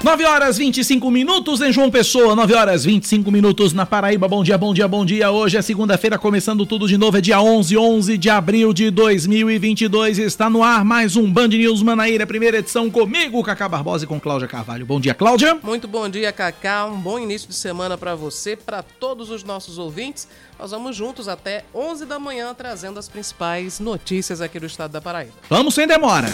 9 horas 25 minutos em João Pessoa, 9 horas 25 minutos na Paraíba. Bom dia, bom dia, bom dia. Hoje é segunda-feira, começando tudo de novo. É dia 11, 11 de abril de 2022. Está no ar mais um Band News Manaíra, primeira edição comigo, Cacá Barbosa e com Cláudia Carvalho. Bom dia, Cláudia. Muito bom dia, Cacá. Um bom início de semana para você, para todos os nossos ouvintes. Nós vamos juntos até 11 da manhã trazendo as principais notícias aqui do estado da Paraíba. Vamos sem demora.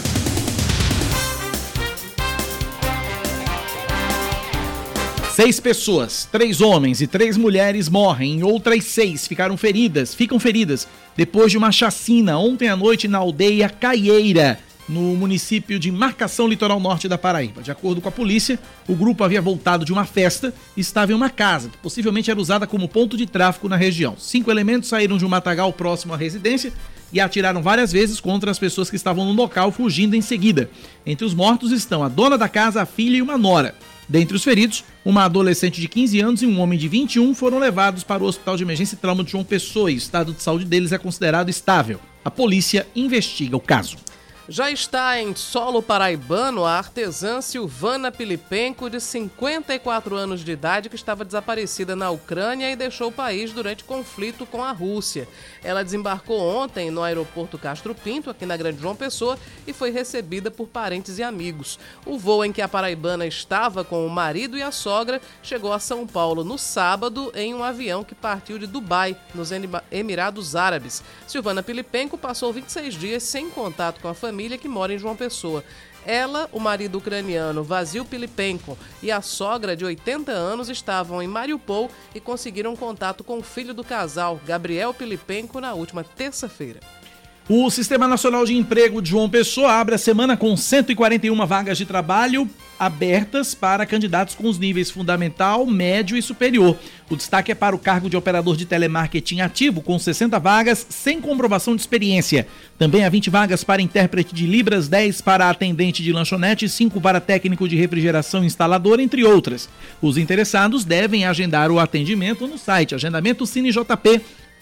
Seis pessoas, três homens e três mulheres morrem outras seis ficaram feridas, ficam feridas depois de uma chacina ontem à noite na aldeia Caieira, no município de Marcação Litoral Norte da Paraíba. De acordo com a polícia, o grupo havia voltado de uma festa e estava em uma casa, que possivelmente era usada como ponto de tráfico na região. Cinco elementos saíram de um matagal próximo à residência e atiraram várias vezes contra as pessoas que estavam no local, fugindo em seguida. Entre os mortos estão a dona da casa, a filha e uma nora. Dentre os feridos, uma adolescente de 15 anos e um homem de 21 foram levados para o Hospital de Emergência e Trauma de João Pessoa e o estado de saúde deles é considerado estável. A polícia investiga o caso. Já está em solo paraibano a artesã Silvana Pilipenko, de 54 anos de idade, que estava desaparecida na Ucrânia e deixou o país durante conflito com a Rússia. Ela desembarcou ontem no aeroporto Castro Pinto, aqui na Grande João Pessoa, e foi recebida por parentes e amigos. O voo em que a paraibana estava com o marido e a sogra chegou a São Paulo no sábado em um avião que partiu de Dubai, nos Emirados Árabes. Silvana Pilipenko passou 26 dias sem contato com a família família que mora em João Pessoa. Ela, o marido ucraniano Vasil Pilipenko e a sogra de 80 anos estavam em Mariupol e conseguiram contato com o filho do casal, Gabriel Pilipenko, na última terça-feira. O Sistema Nacional de Emprego de João Pessoa abre a semana com 141 vagas de trabalho abertas para candidatos com os níveis fundamental, médio e superior. O destaque é para o cargo de operador de telemarketing ativo, com 60 vagas sem comprovação de experiência. Também há 20 vagas para intérprete de Libras, 10 para atendente de lanchonete, 5 para técnico de refrigeração instalador, entre outras. Os interessados devem agendar o atendimento no site agendamento cinejp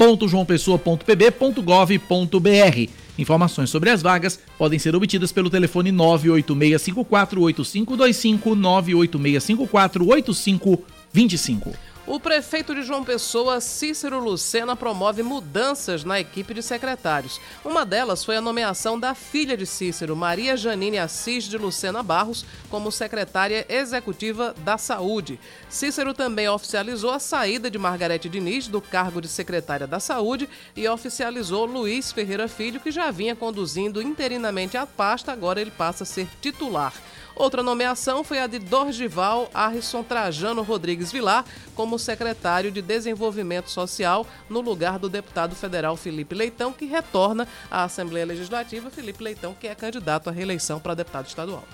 www.joaopessoa.pb.gov.br. Informações sobre as vagas podem ser obtidas pelo telefone 986548525 986548525. O prefeito de João Pessoa, Cícero Lucena, promove mudanças na equipe de secretários. Uma delas foi a nomeação da filha de Cícero, Maria Janine Assis de Lucena Barros, como secretária executiva da Saúde. Cícero também oficializou a saída de Margarete Diniz do cargo de secretária da Saúde e oficializou Luiz Ferreira Filho, que já vinha conduzindo interinamente a pasta, agora ele passa a ser titular. Outra nomeação foi a de Dorgival Arrisson Trajano Rodrigues Vilar como secretário de Desenvolvimento Social, no lugar do deputado federal Felipe Leitão, que retorna à Assembleia Legislativa. Felipe Leitão, que é candidato à reeleição para deputado estadual.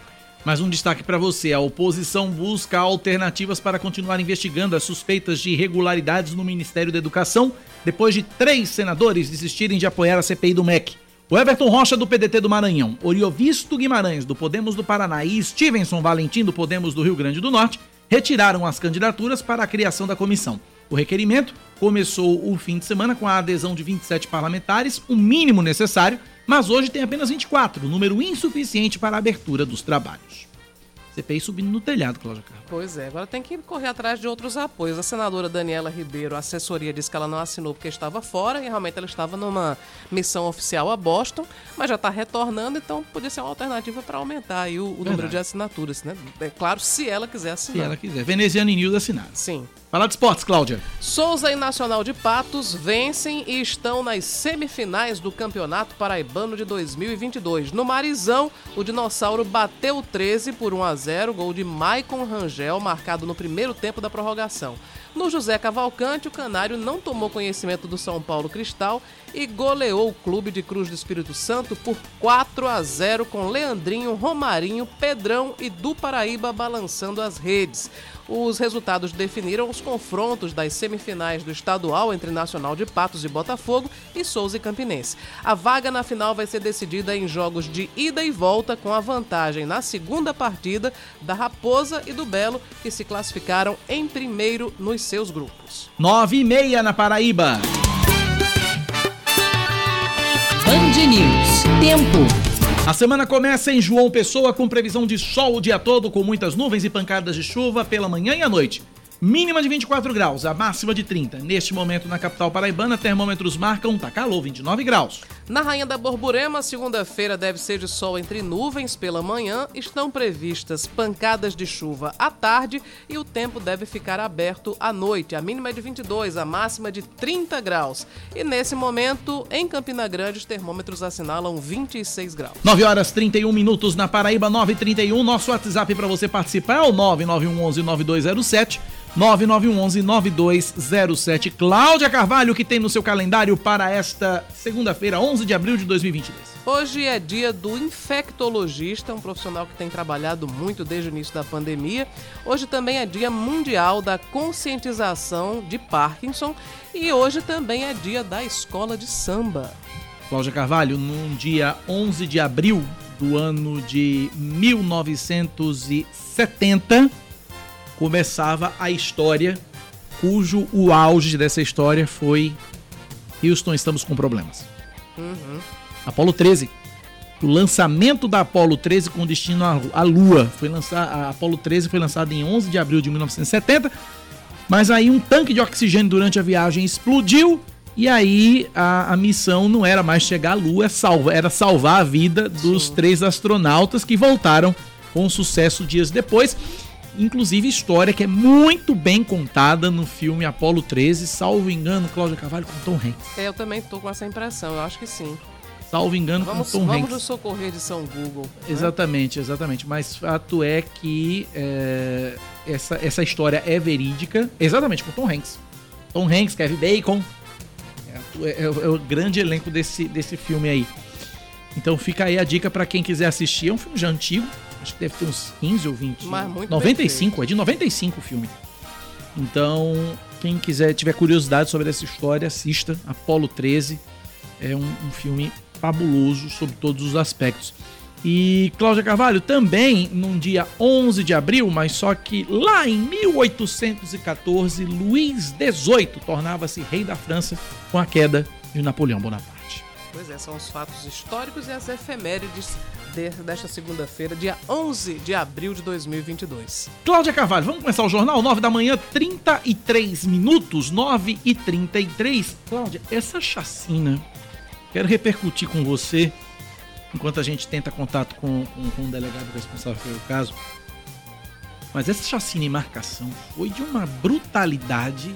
Mais um destaque para você: a oposição busca alternativas para continuar investigando as suspeitas de irregularidades no Ministério da Educação, depois de três senadores desistirem de apoiar a CPI do MEC. O Everton Rocha, do PDT do Maranhão, Oriovisto Guimarães, do Podemos do Paraná e Stevenson Valentim, do Podemos do Rio Grande do Norte, retiraram as candidaturas para a criação da comissão. O requerimento começou o fim de semana com a adesão de 27 parlamentares, o mínimo necessário, mas hoje tem apenas 24, número insuficiente para a abertura dos trabalhos. CPI subindo no telhado, Cláudia Carvalho. Pois é, agora tem que correr atrás de outros apoios. A senadora Daniela Ribeiro, a assessoria disse que ela não assinou porque estava fora e realmente ela estava numa missão oficial a Boston, mas já está retornando, então podia ser uma alternativa para aumentar aí o, o número de assinaturas, né? É claro, se ela quiser assinar. Se ela quiser. Veneziano e News assinar. Sim. Falar de esportes, Cláudia. Souza e Nacional de Patos vencem e estão nas semifinais do Campeonato Paraibano de 2022. No Marizão, o Dinossauro bateu 13 por 1 a 0, gol de Maicon Rangel, marcado no primeiro tempo da prorrogação. No José Cavalcante, o Canário não tomou conhecimento do São Paulo Cristal e goleou o clube de Cruz do Espírito Santo por 4 a 0 com Leandrinho, Romarinho, Pedrão e do Paraíba balançando as redes. Os resultados definiram os confrontos das semifinais do estadual entre Nacional de Patos e Botafogo e Souza e Campinense. A vaga na final vai ser decidida em jogos de ida e volta, com a vantagem na segunda partida da Raposa e do Belo, que se classificaram em primeiro nos seus grupos. Nove e meia na Paraíba. Band News. Tempo. A semana começa em João Pessoa com previsão de sol o dia todo, com muitas nuvens e pancadas de chuva pela manhã e à noite. Mínima de 24 graus, a máxima de 30. Neste momento, na capital paraibana, termômetros marcam, tá calor, 29 graus. Na Rainha da Borborema, segunda-feira deve ser de sol entre nuvens pela manhã. Estão previstas pancadas de chuva à tarde e o tempo deve ficar aberto à noite. A mínima é de 22, a máxima de 30 graus. E nesse momento, em Campina Grande, os termômetros assinalam 26 graus. 9 horas 31 minutos na Paraíba, 9h31. Nosso WhatsApp para você participar é o 99111 9207. 9911-9207. Cláudia Carvalho, que tem no seu calendário para esta segunda-feira, 11 de abril de 2022. Hoje é dia do infectologista, um profissional que tem trabalhado muito desde o início da pandemia. Hoje também é dia mundial da conscientização de Parkinson e hoje também é dia da escola de samba. Cláudia Carvalho, num dia 11 de abril do ano de 1970, começava a história, cujo o auge dessa história foi Houston, estamos com problemas. Uhum. Apolo 13. O lançamento da Apolo 13 com destino à Lua. Foi lançar, a Apolo 13 foi lançada em 11 de abril de 1970, mas aí um tanque de oxigênio durante a viagem explodiu e aí a, a missão não era mais chegar à Lua, é salva, era salvar a vida dos Sim. três astronautas que voltaram com sucesso dias depois inclusive história que é muito bem contada no filme Apolo 13, salvo engano, Cláudia Carvalho com Tom Hanks. É, eu também tô com essa impressão, eu acho que sim. Salvo engano vamos, com Tom vamos Hanks. Vamos nos socorrer de São Google. Né? Exatamente, exatamente. Mas fato é que é, essa, essa história é verídica, exatamente com Tom Hanks. Tom Hanks, Kevin Bacon, é, é, é o grande elenco desse, desse filme aí. Então fica aí a dica para quem quiser assistir. É um filme já antigo, acho que deve ter uns 15 ou 20. Mas muito 95, é de 95 o filme. Então, quem quiser, tiver curiosidade sobre essa história, assista Apolo 13. É um, um filme fabuloso sobre todos os aspectos. E Cláudia Carvalho também, num dia 11 de abril, mas só que lá em 1814, Luís XVIII tornava-se rei da França com a queda de Napoleão Bonaparte. Pois é, são os fatos históricos e as efemérides desta segunda-feira, dia 11 de abril de 2022. Cláudia Carvalho, vamos começar o jornal? 9 da manhã, 33 minutos, 9 e 33. Cláudia, essa chacina, quero repercutir com você, enquanto a gente tenta contato com, com, com o delegado responsável pelo caso. Mas essa chacina e marcação foi de uma brutalidade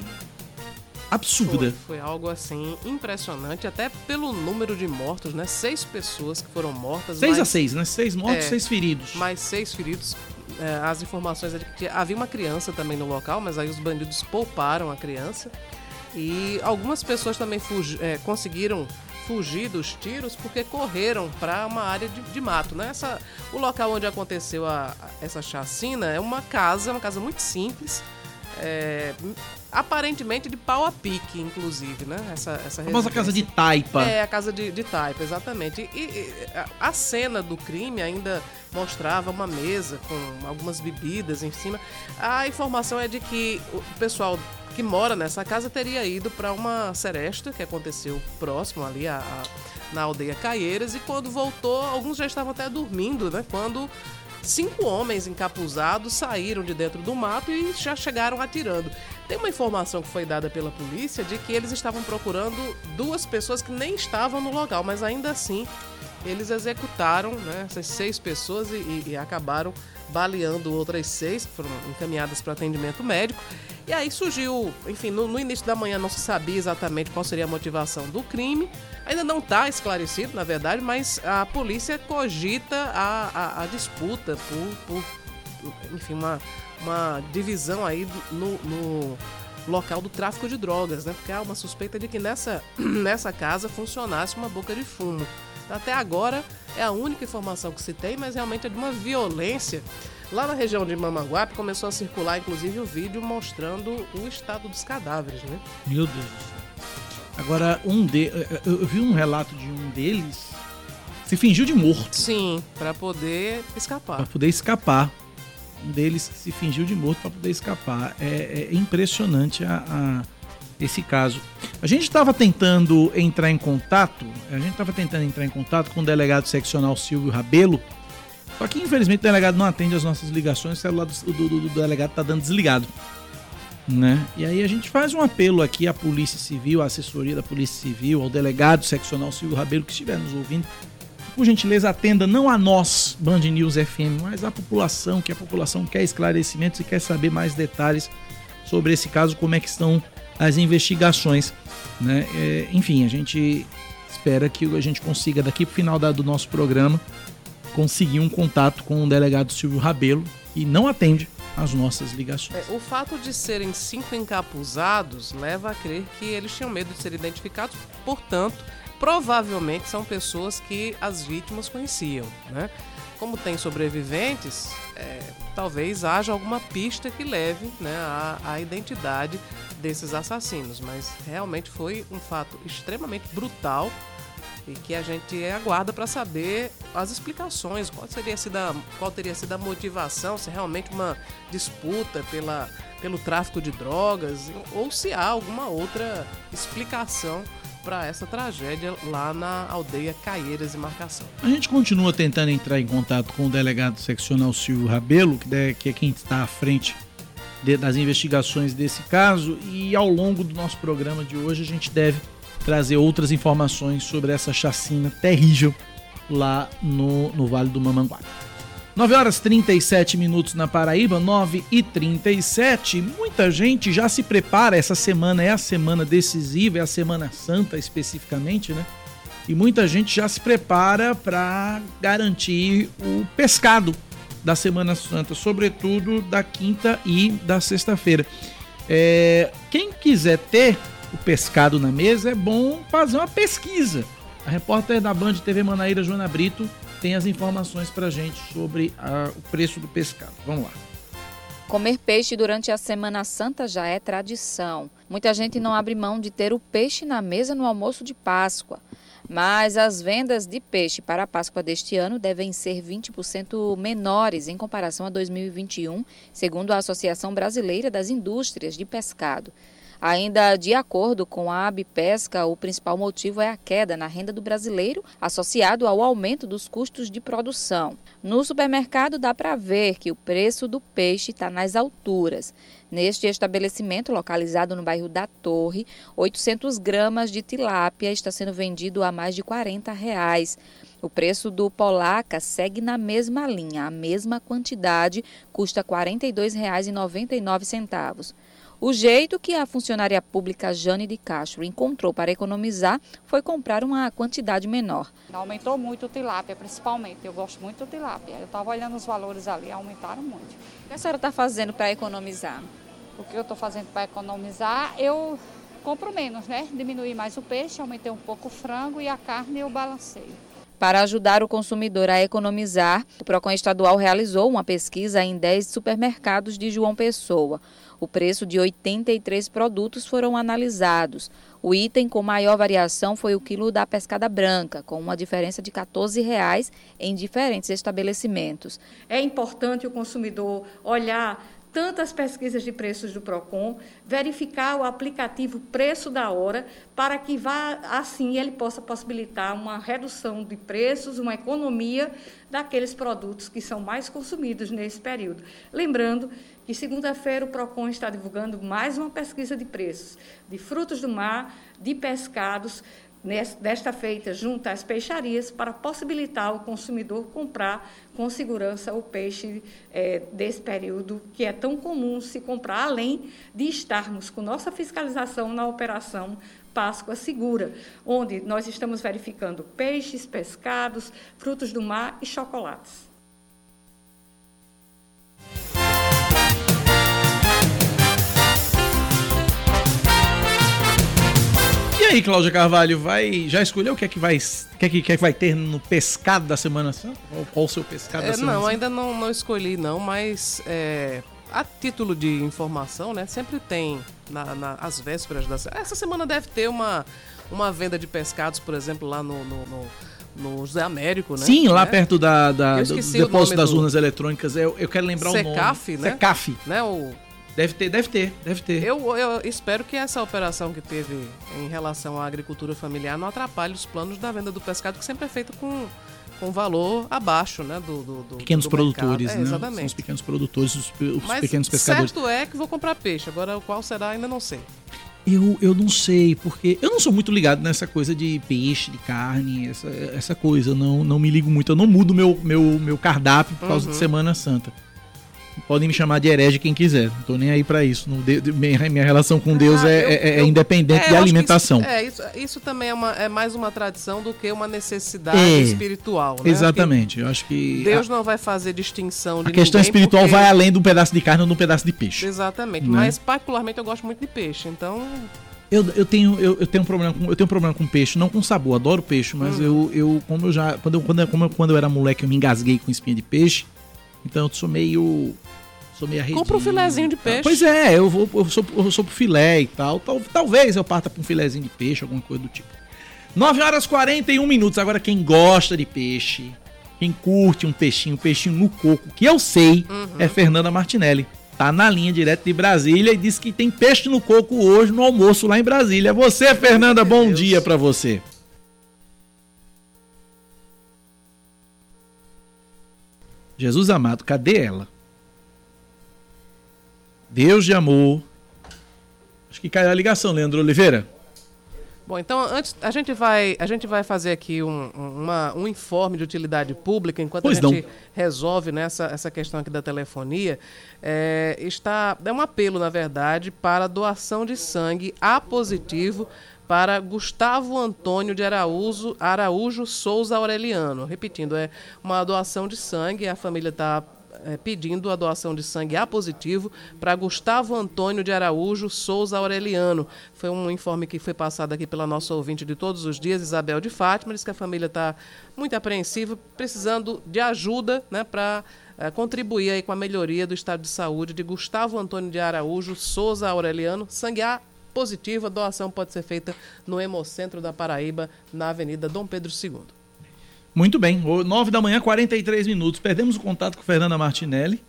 absurda. Foi, foi, algo assim impressionante, até pelo número de mortos, né? Seis pessoas que foram mortas. Seis mais, a seis, né? Seis mortos, é, seis feridos. Mais seis feridos. É, as informações é de que havia uma criança também no local, mas aí os bandidos pouparam a criança. E algumas pessoas também fugi, é, conseguiram fugir dos tiros porque correram para uma área de, de, mato. Né? Essa, o local onde aconteceu a, a, essa chacina é uma casa, uma casa muito simples é, aparentemente de pau a pique, inclusive, né? Essa, essa a famosa casa de taipa. É, a casa de, de taipa, exatamente. E, e, a cena do crime ainda mostrava uma mesa com algumas bebidas em cima. A informação é de que o pessoal que mora nessa casa teria ido para uma seresta que aconteceu próximo ali a, a, na aldeia Caieiras e quando voltou, alguns já estavam até dormindo, né? Quando cinco homens encapuzados saíram de dentro do mato e já chegaram atirando. Tem uma informação que foi dada pela polícia de que eles estavam procurando duas pessoas que nem estavam no local, mas ainda assim eles executaram né, essas seis pessoas e, e, acabaram baleando outras seis, que foram encaminhadas para atendimento médico. E aí surgiu, enfim, no, no, início da manhã não se sabia exatamente qual seria a motivação do crime. Ainda não está esclarecido, na verdade, mas a polícia cogita a, a, a disputa por, por, enfim, uma, uma divisão aí no, no local do tráfico de drogas, né? Porque há uma suspeita de que nessa, nessa casa funcionasse uma boca de fumo. Até agora é a única informação que se tem, mas realmente é de uma violência. Lá na região de Mamaguape começou a circular inclusive o vídeo mostrando o estado dos cadáveres, né? Meu Deus. Agora, um de... eu vi um relato de um deles se fingiu de morto. Sim, para poder escapar. Para poder escapar. Um deles se fingiu de morto para poder escapar. É, é impressionante a, a esse caso. A gente estava tentando entrar em contato, a gente estava tentando entrar em contato com o delegado seccional Silvio Rabelo, só que infelizmente o delegado não atende as nossas ligações, o celular do, do, do, do delegado está dando desligado. Né? E aí a gente faz um apelo aqui à Polícia Civil, à assessoria da Polícia Civil, ao delegado seccional Silvio Rabelo que estiver nos ouvindo, por gentileza, atenda não a nós, Band News FM, mas à população, que a população quer esclarecimentos e quer saber mais detalhes sobre esse caso, como é que estão as investigações. Né? É, enfim, a gente espera que a gente consiga, daqui para o final do nosso programa, conseguir um contato com o delegado Silvio Rabelo, e não atende as nossas ligações. É, o fato de serem cinco encapuzados leva a crer que eles tinham medo de ser identificados, portanto, provavelmente são pessoas que as vítimas conheciam, né? Como tem sobreviventes, é, talvez haja alguma pista que leve né, à, à identidade desses assassinos, mas realmente foi um fato extremamente brutal e que a gente aguarda para saber as explicações, qual, seria sido a, qual teria sido a motivação, se é realmente uma disputa pela, pelo tráfico de drogas ou se há alguma outra explicação para essa tragédia lá na aldeia Caieiras e Marcação. A gente continua tentando entrar em contato com o delegado seccional Silvio Rabelo, que é quem está à frente das investigações desse caso, e ao longo do nosso programa de hoje a gente deve trazer outras informações sobre essa chacina terrível lá no, no Vale do Mamanguape. 9 horas 37 minutos na Paraíba, 9 e 37. Muita gente já se prepara. Essa semana é a semana decisiva, é a Semana Santa especificamente, né? E muita gente já se prepara para garantir o pescado da Semana Santa, sobretudo da quinta e da sexta-feira. É, quem quiser ter o pescado na mesa, é bom fazer uma pesquisa. A repórter da Band TV Manaíra, Joana Brito, tem as informações para gente sobre a, o preço do pescado. Vamos lá. Comer peixe durante a Semana Santa já é tradição. Muita gente não abre mão de ter o peixe na mesa no almoço de Páscoa. Mas as vendas de peixe para a Páscoa deste ano devem ser 20% menores em comparação a 2021, segundo a Associação Brasileira das Indústrias de Pescado. Ainda de acordo com a Abpesca, o principal motivo é a queda na renda do brasileiro, associado ao aumento dos custos de produção. No supermercado dá para ver que o preço do peixe está nas alturas. Neste estabelecimento, localizado no bairro da Torre, 800 gramas de tilápia está sendo vendido a mais de 40 reais. O preço do polaca segue na mesma linha, a mesma quantidade custa R$ 42,99. O jeito que a funcionária pública Jane de Castro encontrou para economizar foi comprar uma quantidade menor. Aumentou muito o tilápia, principalmente. Eu gosto muito do tilápia. Eu estava olhando os valores ali, aumentaram muito. O que a senhora está fazendo para economizar? O que eu estou fazendo para economizar, eu compro menos, né? Diminui mais o peixe, aumentei um pouco o frango e a carne eu balanceio. Para ajudar o consumidor a economizar, o PROCON estadual realizou uma pesquisa em 10 supermercados de João Pessoa. O preço de 83 produtos foram analisados. O item com maior variação foi o quilo da pescada branca, com uma diferença de 14 reais em diferentes estabelecimentos. É importante o consumidor olhar tantas pesquisas de preços do Procon, verificar o aplicativo preço da hora, para que vá assim ele possa possibilitar uma redução de preços, uma economia daqueles produtos que são mais consumidos nesse período. Lembrando que segunda-feira o Procon está divulgando mais uma pesquisa de preços de frutos do mar, de pescados, desta feita junto às peixarias para possibilitar o consumidor comprar com segurança o peixe é, desse período que é tão comum se comprar, além de estarmos com nossa fiscalização na operação Páscoa Segura, onde nós estamos verificando peixes, pescados, frutos do mar e chocolates. Aí, Cláudia Carvalho, vai já escolheu o que é que vai, que é que, que, é que vai ter no pescado da Semana Santa? Qual, qual o seu pescado é, da Semana Não, ainda não, não escolhi não, mas é, a título de informação, né, sempre tem na, na, as vésperas da essa semana deve ter uma uma venda de pescados, por exemplo, lá no, no, no no José Américo, né? Sim, lá né? perto da, da do depósito das urnas eletrônicas. Eu, eu quero lembrar Secaf, o nome. né? Secaf, né? O Deve ter, deve ter, deve ter. Eu, eu espero que essa operação que teve em relação à agricultura familiar não atrapalhe os planos da venda do pescado, que sempre é feito com, com valor abaixo, né? Do, do, do pequenos do produtores, mercado. né? É, São exatamente. os pequenos produtores, os, os Mas pequenos pescadores. certo é que vou comprar peixe. Agora, qual será, ainda não sei. Eu, eu não sei, porque eu não sou muito ligado nessa coisa de peixe, de carne, essa, essa coisa. Eu não, não me ligo muito. Eu não mudo meu, meu, meu cardápio por causa Uhum. de Semana Santa. Podem me chamar de herege quem quiser. Não tô nem aí pra isso. Não de- de- minha, minha relação com Deus Ah, é, eu- é- é eu- independente É, de alimentação. Isso, é, isso, isso também é, uma, é mais uma tradição do que uma necessidade É, espiritual. Né? Exatamente. Eu acho que Deus a, não vai fazer distinção de a questão espiritual porque- vai além de um pedaço de carne ou de um pedaço de peixe. Exatamente. Né? Mas, particularmente, eu gosto muito de peixe. Então, Eu, eu, tenho, eu, eu tenho um problema com eu tenho um problema com peixe, não com sabor, adoro peixe, mas eu, eu como eu já quando eu, quando, eu- quando eu era moleque eu me engasguei com espinha de peixe, então eu sou meio sou meio arredio. Compra um filezinho de tal. peixe. Pois é, eu vou eu sou eu sou pro filé e tal. Tal- Talvez eu parta pra um filezinho de peixe, alguma coisa do tipo. 9 horas e 41 minutos. Agora quem gosta de peixe, quem curte um peixinho, um peixinho no coco, que eu sei, é Fernanda Martinelli. Tá na linha direto de Brasília e disse que tem peixe no coco hoje no almoço lá em Brasília. Você, Fernanda, bom Deus. dia pra você. Jesus amado, cadê ela? Deus de amor. Acho que caiu a ligação, Leandro Oliveira. Bom, então antes a gente vai a gente vai fazer aqui um, um- uma- um informe de utilidade pública enquanto Pois a gente não. resolve nessa essa questão aqui da telefonia é, está é um apelo na verdade para doação de sangue A positivo para Gustavo Antônio de Araújo, Araújo Souza Aureliano. Repetindo, é uma doação de sangue, a família está é, pedindo a doação de sangue A positivo para Gustavo Antônio de Araújo Souza Aureliano. Foi um informe que foi passado aqui pela nossa ouvinte de todos os dias, Isabel de Fátima, diz que a família está muito apreensiva, precisando de ajuda né, para contribuir aí com a melhoria do estado de saúde de Gustavo Antônio de Araújo Souza Aureliano. Sangue A positivo, a doação pode ser feita no Hemocentro da Paraíba, na Avenida Dom Pedro II. Muito bem, 9 da manhã, 43 minutos. Perdemos o contato com Fernanda Martinelli.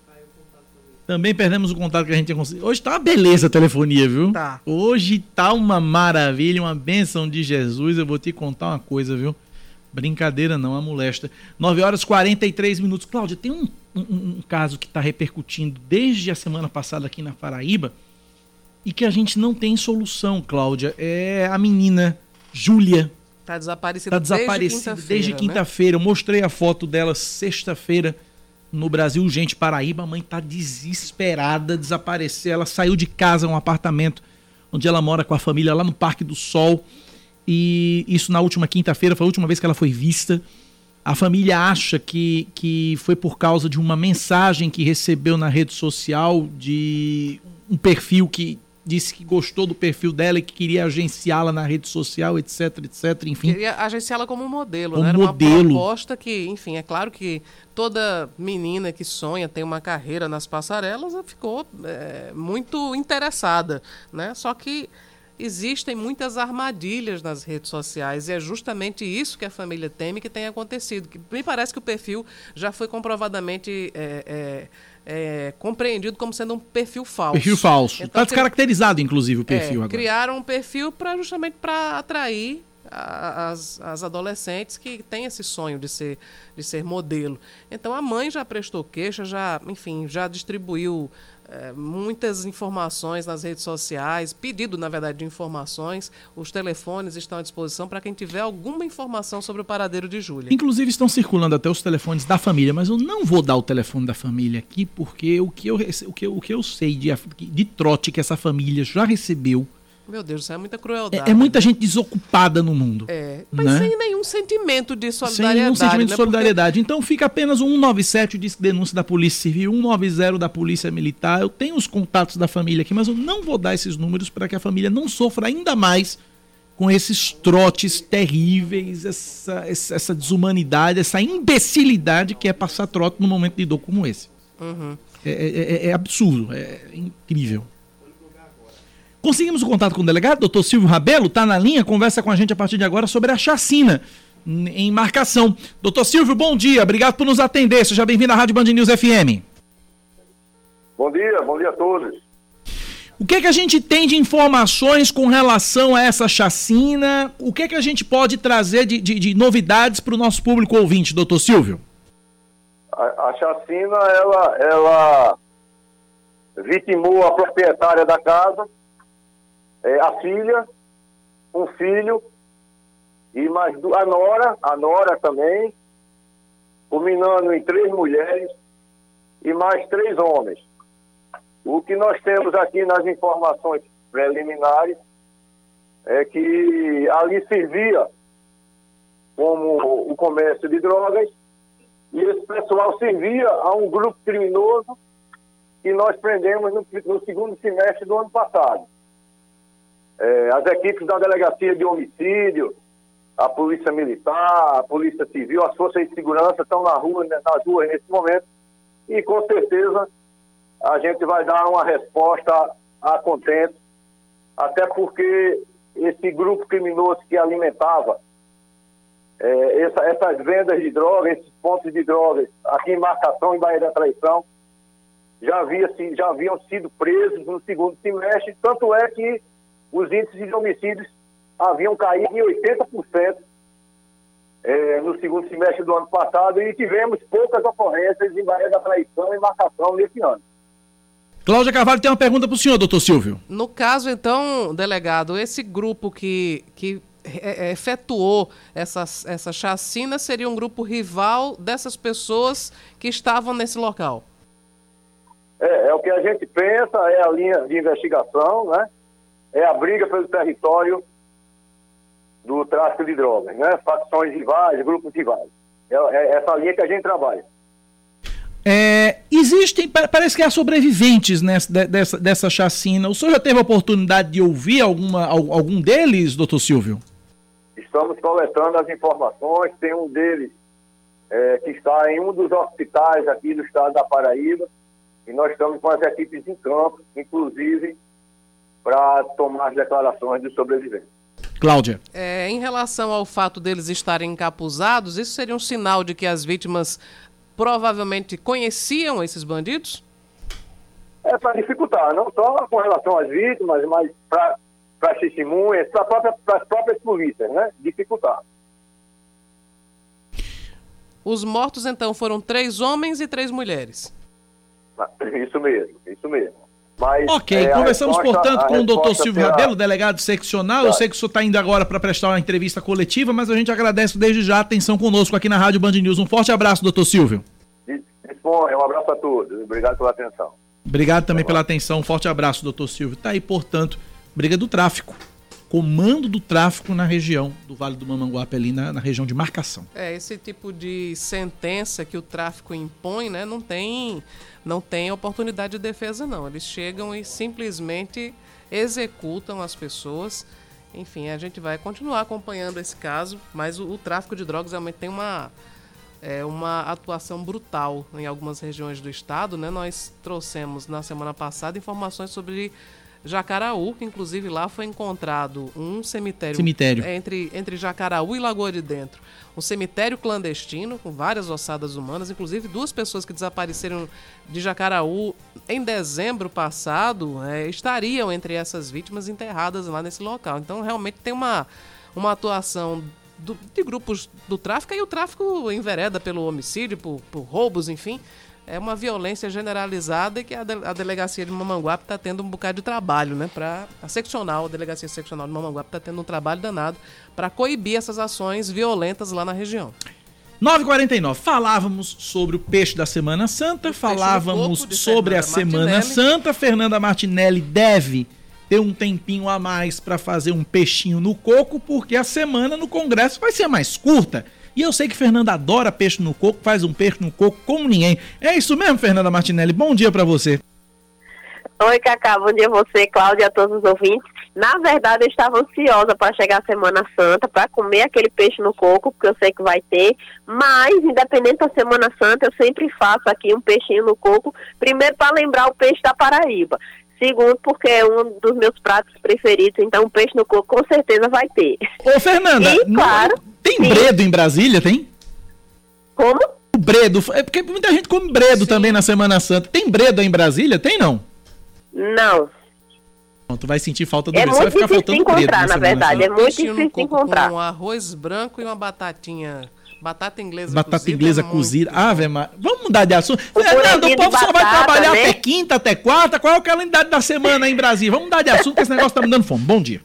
Também perdemos o contato que a gente tinha conseguido. Hoje tá uma beleza a telefonia, viu? Tá. Hoje tá uma maravilha, uma bênção de Jesus. Eu vou te contar uma coisa, viu? Brincadeira não, a molesta. 9 horas e 43 minutos. Cláudia, tem um, um- um caso que está repercutindo desde a semana passada aqui na Paraíba e que a gente não tem solução, Cláudia. É a menina Júlia. Está desaparecida, Tá desaparecida desde né? quinta-feira. Eu mostrei a foto dela sexta-feira no Brasil. Gente, Paraíba, a mãe tá desesperada, desaparecer. Ela saiu de casa, um apartamento onde ela mora com a família lá no Parque do Sol. E isso na última quinta-feira, foi a última vez que ela foi vista. A família acha que, que foi por causa de uma mensagem que recebeu na rede social de um perfil que disse que gostou do perfil dela e que queria agenciá-la na rede social, etc, etc, enfim. Queria agenciá-la como modelo, Como né? Era modelo. uma proposta que, enfim, é claro que toda menina que sonha ter uma carreira nas passarelas ela ficou é, muito interessada, né? Só que existem muitas armadilhas nas redes sociais e é justamente isso que a família teme que tenha acontecido. Que me parece que o perfil já foi comprovadamente é, é, é, compreendido como sendo um perfil falso. Perfil falso. Então, tá descaracterizado, inclusive, o perfil é, agora. Criaram um perfil para justamente para atrair a- as, as adolescentes que têm esse sonho de ser, de ser modelo. Então a mãe já prestou queixa, já, enfim, já distribuiu eh, muitas informações nas redes sociais, pedido, na verdade, de informações. Os telefones estão à disposição para quem tiver alguma informação sobre o paradeiro de Júlia. Inclusive estão circulando até os telefones da família, mas eu não vou dar o telefone da família aqui, porque o que eu, o que o que eu sei de, de trote que essa família já recebeu Meu Deus, isso é muita é, crueldade. é muita gente desocupada no mundo. É, mas né? sem nenhum sentimento de Sem solidariedade. nenhum sentimento né? de Porque- solidariedade. Então fica apenas o 197, o disco de denúncia da Polícia Civil, 190 da Polícia Militar. Eu tenho os contatos da família aqui, mas eu não vou dar esses números para que a família não sofra ainda mais com esses trotes terríveis, essa, essa, essa desumanidade, essa imbecilidade que é passar trote num momento de dor como esse. Uhum. É, é- é- é absurdo, é incrível. Conseguimos o contato com o delegado, doutor Silvio Rabelo, está na linha, conversa com a gente a partir de agora sobre a chacina em marcação. Doutor Silvio, bom dia, obrigado por nos atender, seja bem-vindo à Rádio Band News FM. Bom dia, bom dia a todos. O que, que a gente tem de informações com relação a essa chacina? O que, que a gente pode trazer de, de, de novidades para o nosso público ouvinte, doutor Silvio? A, a chacina, ela, ela vitimou a proprietária da casa, é, a filha, um filho e mais a nora, a nora também, culminando em três mulheres e mais três homens. O que nós temos aqui nas informações preliminares é que ali servia como o comércio de drogas e esse pessoal servia a um grupo criminoso que nós prendemos no, no segundo semestre do ano passado. É, as equipes da Delegacia de Homicídio, a Polícia Militar, a Polícia Civil, as forças de segurança estão na rua, né, nas ruas nesse momento. E com certeza a gente vai dar uma resposta a contento, até porque esse grupo criminoso que alimentava é, essa, essas vendas de drogas, esses pontos de drogas aqui em Marcação, em Bahia da Traição, já, havia, já haviam sido presos no segundo semestre, tanto é que os índices de homicídios haviam caído em 80% é, no segundo semestre do ano passado e tivemos poucas ocorrências em Bahia da Traição e Marcação nesse ano. Cláudia Carvalho tem uma pergunta para o senhor, doutor Silvio. No caso, então, delegado, esse grupo que, que é, é, efetuou essa, essa chacina seria um grupo rival dessas pessoas que estavam nesse local? É, é o que a gente pensa, é a linha de investigação, né? É a briga pelo território do tráfico de drogas, né? Facções rivais, grupos rivais. É, é essa linha que a gente trabalha. É, existem, parece que há sobreviventes nessa, dessa, dessa chacina. O senhor já teve a oportunidade de ouvir alguma, algum deles, doutor Silvio? Estamos coletando as informações. Tem um deles é, que está em um dos hospitais aqui do estado da Paraíba. E nós estamos com as equipes em campo, inclusive, para tomar as declarações dos sobreviventes. Cláudia. É, em relação ao fato deles estarem encapuzados, isso seria um sinal de que as vítimas provavelmente conheciam esses bandidos? É para dificultar, não só com relação às vítimas, mas para as testemunhas, para própria, as próprias polícias, né? Dificultar. Os mortos, então, foram três homens e três mulheres. Ah, isso mesmo, isso mesmo. Mas, ok, é, conversamos, resposta, portanto, com o doutor Silvio será... Rabelo, delegado seccional. Tá. Eu sei que o senhor está indo agora para prestar uma entrevista coletiva, mas a gente agradece desde já a atenção conosco aqui na Rádio Band News. Um forte abraço, doutor Silvio. Dispõe, um abraço a todos. Obrigado pela atenção. Obrigado também pela atenção. Um forte abraço, doutor Silvio. Está aí, portanto, briga do tráfico comando do tráfico na região do Vale do Mamanguape, ali na, na, região de marcação. É, esse tipo de sentença que o tráfico impõe, né, não tem, não tem oportunidade de defesa, não. Eles chegam e simplesmente executam as pessoas. Enfim, a gente vai continuar acompanhando esse caso, mas o, o tráfico de drogas realmente tem uma, é, uma atuação brutal em algumas regiões do estado. Né? Nós trouxemos na semana passada informações sobre Jacaraú, que inclusive lá foi encontrado um cemitério, cemitério. Entre, entre Jacaraú e Lagoa de Dentro. Um cemitério clandestino com várias ossadas humanas, inclusive duas pessoas que desapareceram de Jacaraú em dezembro passado é, estariam entre essas vítimas enterradas lá nesse local. Então realmente tem uma, uma atuação do, de grupos do tráfico e o tráfico envereda pelo homicídio, por, por roubos, enfim é uma violência generalizada e que a, de, a delegacia de Mamanguape está tendo um bocado de trabalho, né? Para a seccional, a delegacia seccional de Mamanguape está tendo um trabalho danado para coibir essas ações violentas lá na região. 9h49, falávamos sobre o peixe da Semana Santa, o falávamos sobre Fernanda a Semana Martinelli. Santa. Fernanda Martinelli deve ter um tempinho a mais para fazer um peixinho no coco, porque a semana no Congresso vai ser mais curta. E eu sei que Fernanda adora peixe no coco, faz um peixe no coco como ninguém. É isso mesmo, Fernanda Martinelli? Bom dia para você. Oi, Cacá, bom dia a você, Cláudia, a todos os ouvintes. Na verdade, eu estava ansiosa para chegar a Semana Santa, para comer aquele peixe no coco, porque eu sei que vai ter. Mas, independente da Semana Santa, eu sempre faço aqui um peixinho no coco, primeiro para lembrar o peixe da Paraíba. Segundo, porque é um dos meus pratos preferidos, então peixe no coco com certeza vai ter. Ô, Fernanda, e, claro, tem sim. bredo em Brasília, tem? Como? O bredo, é porque muita gente come bredo sim. também na Semana Santa. Tem bredo aí em Brasília? Tem não? Não. Tu vai sentir falta do É leite, vai muito ficar difícil faltando de encontrar, na verdade, é muito difícil encontrar. Com um arroz branco e uma batatinha. Batata inglesa Batata cozida. inglesa é cozida. bom. Ave Maria. Vamos mudar de assunto. O Fernando, o povo de só vai batata, trabalhar né? até quinta, até quarta. Qual é o calendário da semana aí em Brasília? Vamos mudar de assunto, que esse negócio tá me dando fome. Bom dia.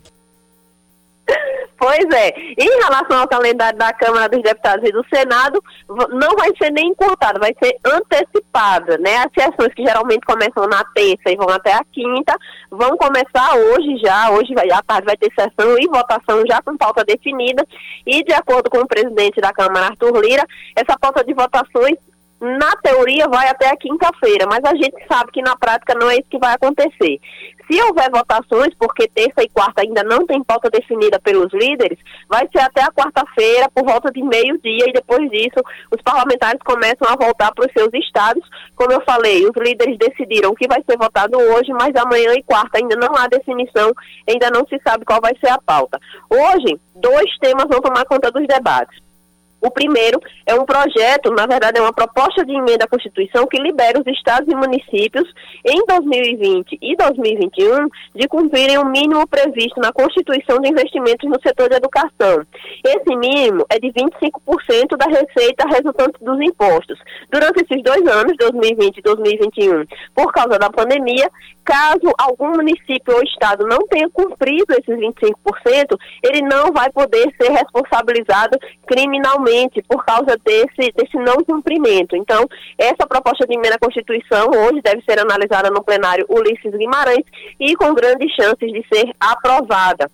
Pois é, em relação ao calendário da Câmara dos Deputados e do Senado, não vai ser nem encurtado, vai ser antecipada, né? As sessões que geralmente começam na terça e vão até a quinta, vão começar hoje já, hoje vai, à tarde vai ter sessão e votação já com pauta definida, e de acordo com o presidente da Câmara, Arthur Lira, essa pauta de votações na teoria vai até a quinta-feira, mas a gente sabe que na prática não é isso que vai acontecer. Se houver votações, porque terça e quarta ainda não tem pauta definida pelos líderes, vai ser até a quarta-feira, por volta de meio-dia, e depois disso os parlamentares começam a voltar para os seus estados. Como eu falei, os líderes decidiram que vai ser votado hoje, mas amanhã e quarta ainda não há definição, ainda não se sabe qual vai ser a pauta. Hoje, dois temas vão tomar conta dos debates. O primeiro é um projeto, na verdade é uma proposta de emenda à Constituição que libera os estados e municípios em 2020 e 2021 de cumprirem o mínimo previsto na Constituição de investimentos no setor de educação. Esse mínimo é de 25% da receita resultante dos impostos. Durante esses dois anos, 2020 e 2021, por causa da pandemia, caso algum município ou estado não tenha cumprido esses 25%, ele não vai poder ser responsabilizado criminalmente por causa desse, desse não cumprimento. Então, essa proposta de emenda à Constituição hoje deve ser analisada no plenário Ulisses Guimarães e com grandes chances de ser aprovada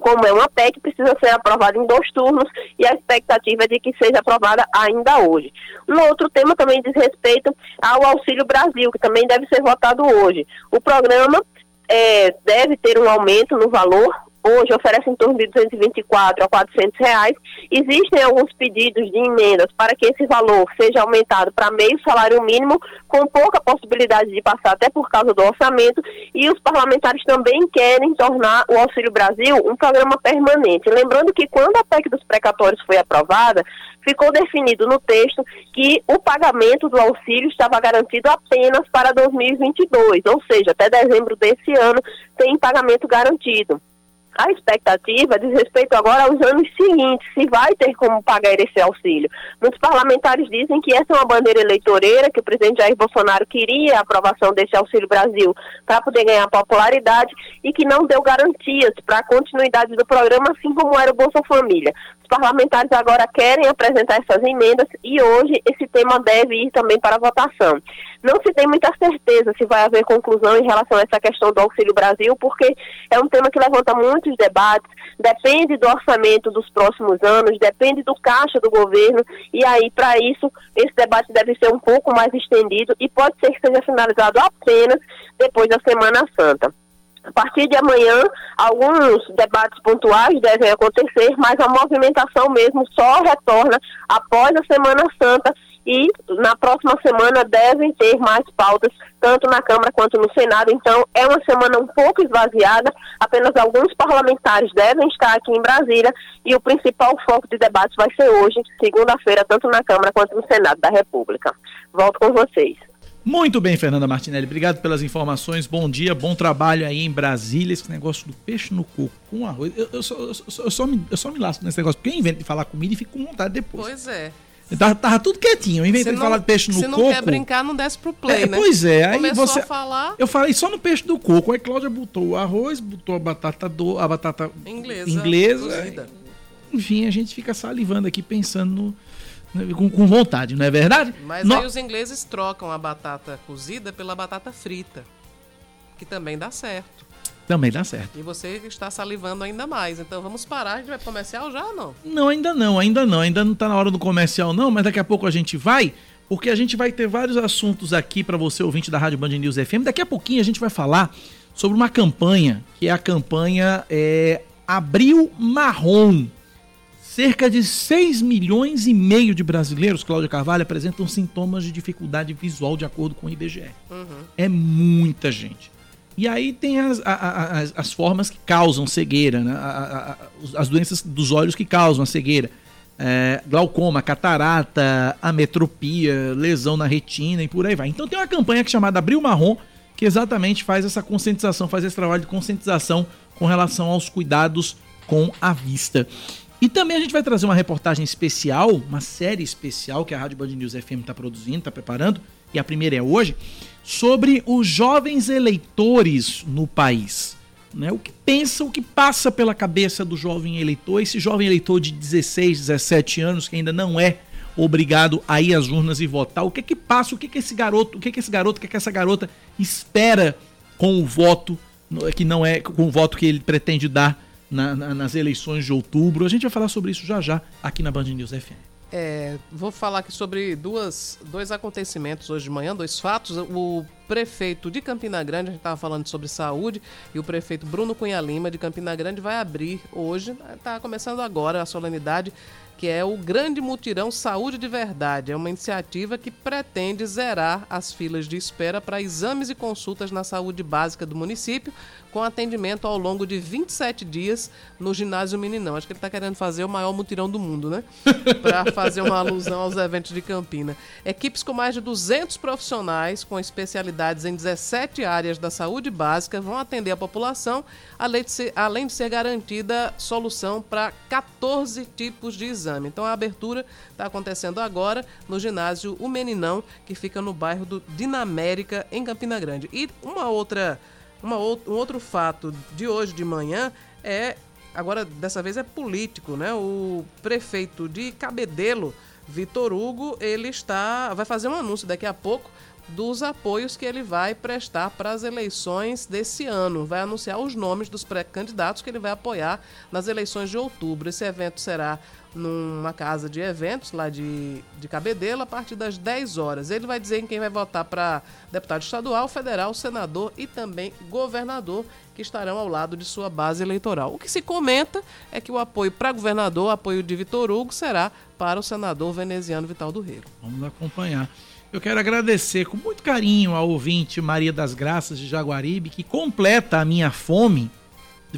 como é uma PEC, precisa ser aprovada em dois turnos e a expectativa é de que seja aprovada ainda hoje. Um outro tema também diz respeito ao Auxílio Brasil, que também deve ser votado hoje. O programa eh, deve ter um aumento no valor. Hoje oferece em torno de 224 a 400 reais. Existem alguns pedidos de emendas para que esse valor seja aumentado para meio salário mínimo, com pouca possibilidade de passar até por causa do orçamento. E os parlamentares também querem tornar o Auxílio Brasil um programa permanente. Lembrando que quando a PEC dos precatórios foi aprovada, ficou definido no texto que o pagamento do auxílio estava garantido apenas para 2022, ou seja, até dezembro desse ano tem pagamento garantido. A expectativa diz respeito agora aos anos seguintes, se vai ter como pagar esse auxílio. Muitos parlamentares dizem que essa é uma bandeira eleitoreira, que o presidente Jair Bolsonaro queria a aprovação desse Auxílio Brasil para poder ganhar popularidade e que não deu garantias para a continuidade do programa, assim como era o Bolsa Família. Parlamentares agora querem apresentar essas emendas e hoje esse tema deve ir também para votação. Não se tem muita certeza se vai haver conclusão em relação a essa questão do Auxílio Brasil, porque é um tema que levanta muitos debates, depende do orçamento dos próximos anos, depende do caixa do governo, e aí, para isso, esse debate deve ser um pouco mais estendido e pode ser que seja finalizado apenas depois da Semana Santa. A partir de amanhã, alguns debates pontuais devem acontecer, mas a movimentação mesmo só retorna após a Semana Santa e na próxima semana devem ter mais pautas, tanto na Câmara quanto no Senado. Então, é uma semana um pouco esvaziada, apenas alguns parlamentares devem estar aqui em Brasília e o principal foco de debate vai ser hoje, segunda-feira, tanto na Câmara quanto no Senado da República. Volto com vocês. Muito bem, Fernanda Martinelli. Obrigado pelas informações. Bom dia, bom trabalho aí em Brasília. Esse negócio do peixe no coco com arroz. Eu, eu, só, eu, só, eu, só, me, eu só me lasco nesse negócio, porque eu invento de falar comida e fico com vontade depois. Pois é. Tava, tava tudo quietinho. Eu inventei falar de peixe no coco. Se não quer brincar, não desce pro play, é, né? Pois é, aí Começou você. a falar. Eu falei só no peixe do coco. Aí Cláudia botou o arroz, botou a batata do, a batata inglesa. inglesa enfim, a gente fica salivando aqui pensando no, com, com, vontade, não é verdade? Mas no... aí os ingleses trocam a batata cozida pela batata frita, que também dá certo. Também dá certo. E você está salivando ainda mais. Então vamos parar, a gente vai comercial já ou não? Não, ainda não, ainda não. Ainda não tá na hora do comercial não, mas daqui a pouco a gente vai, porque a gente vai ter vários assuntos aqui para você ouvinte da Rádio Band News FM. Daqui a pouquinho a gente vai falar sobre uma campanha, que é a campanha é, Abril Marrom. Cerca de 6 milhões e meio de brasileiros, Cláudia Carvalho, apresentam sintomas de dificuldade visual de acordo com o IBGE. Uhum. É muita gente. E aí tem as, as, as formas que causam cegueira, né? as doenças dos olhos que causam a cegueira. É, glaucoma, catarata, ametropia, lesão na retina e por aí vai. Então tem uma campanha chamada Abril Marrom, que exatamente faz essa conscientização, faz esse trabalho de conscientização com relação aos cuidados com a vista. E também a gente vai trazer uma reportagem especial, uma série especial que a Rádio Band News FM está produzindo, está preparando, e a primeira é hoje, sobre os jovens eleitores no país. Né? O que pensa, o que passa pela cabeça do jovem eleitor, esse jovem eleitor de 16, 17 anos que ainda não é obrigado a ir às urnas e votar. O que é que passa? O que é que esse garoto, o que é que esse garoto, o que é que essa garota espera com o voto que não é com o voto que ele pretende dar na, na, nas eleições de outubro? A gente vai falar sobre isso já já aqui na Band News FM. É, vou falar aqui sobre duas, dois acontecimentos hoje de manhã, dois fatos. O prefeito de Campina Grande, a gente estava falando sobre saúde, e o prefeito Bruno Cunha Lima de Campina Grande vai abrir hoje, está começando agora a solenidade que é o Grande Mutirão Saúde de Verdade. É uma iniciativa que pretende zerar as filas de espera para exames e consultas na saúde básica do município, com atendimento ao longo de 27 dias no ginásio Meninão. Acho que ele está querendo fazer o maior mutirão do mundo, né? Para fazer uma alusão aos eventos de Campina. Equipes com mais de 200 profissionais, com especialidades em 17 áreas da saúde básica, vão atender a população, além de ser, além de ser garantida solução para 14 tipos de exame. Então a abertura está acontecendo agora no ginásio O Meninão, que fica no bairro do Dinamérica, em Campina Grande. E uma outra uma, um outro fato de hoje de manhã é, agora dessa vez é político, né? O prefeito de Cabedelo, Vitor Hugo, ele está, vai fazer um anúncio daqui a pouco dos apoios que ele vai prestar para as eleições desse ano. Vai anunciar os nomes dos pré-candidatos que ele vai apoiar nas eleições de outubro. Esse evento será numa casa de eventos lá de, de Cabedelo a partir das 10 horas. Ele vai dizer em quem vai votar para deputado estadual, federal, senador e também governador que estarão ao lado de sua base eleitoral. O que se comenta é que o apoio para governador, o apoio de Vitor Hugo, será para o senador veneziano Vital do Reiro. Vamos acompanhar. Eu quero agradecer com muito carinho ao ouvinte Maria das Graças de Jaguaribe, que completa a minha fome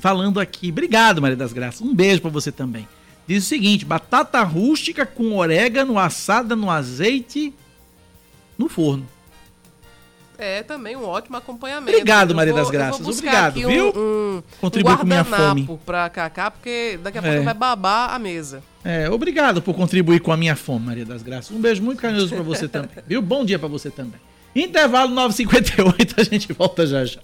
falando aqui. Obrigado, Maria das Graças. Um beijo para você também. Diz o seguinte: batata rústica com orégano assada no azeite no forno. É também um ótimo acompanhamento. Obrigado, Maria das Graças. Obrigado, viu? Um, um, Contribui um com minha fome. para Cacá, porque daqui a pouco é. vai babar a mesa. É, obrigado por contribuir com a minha fome, Maria das Graças. Um beijo muito carinhoso para você também, viu? Bom dia para você também. Intervalo 9h58, a gente volta já já.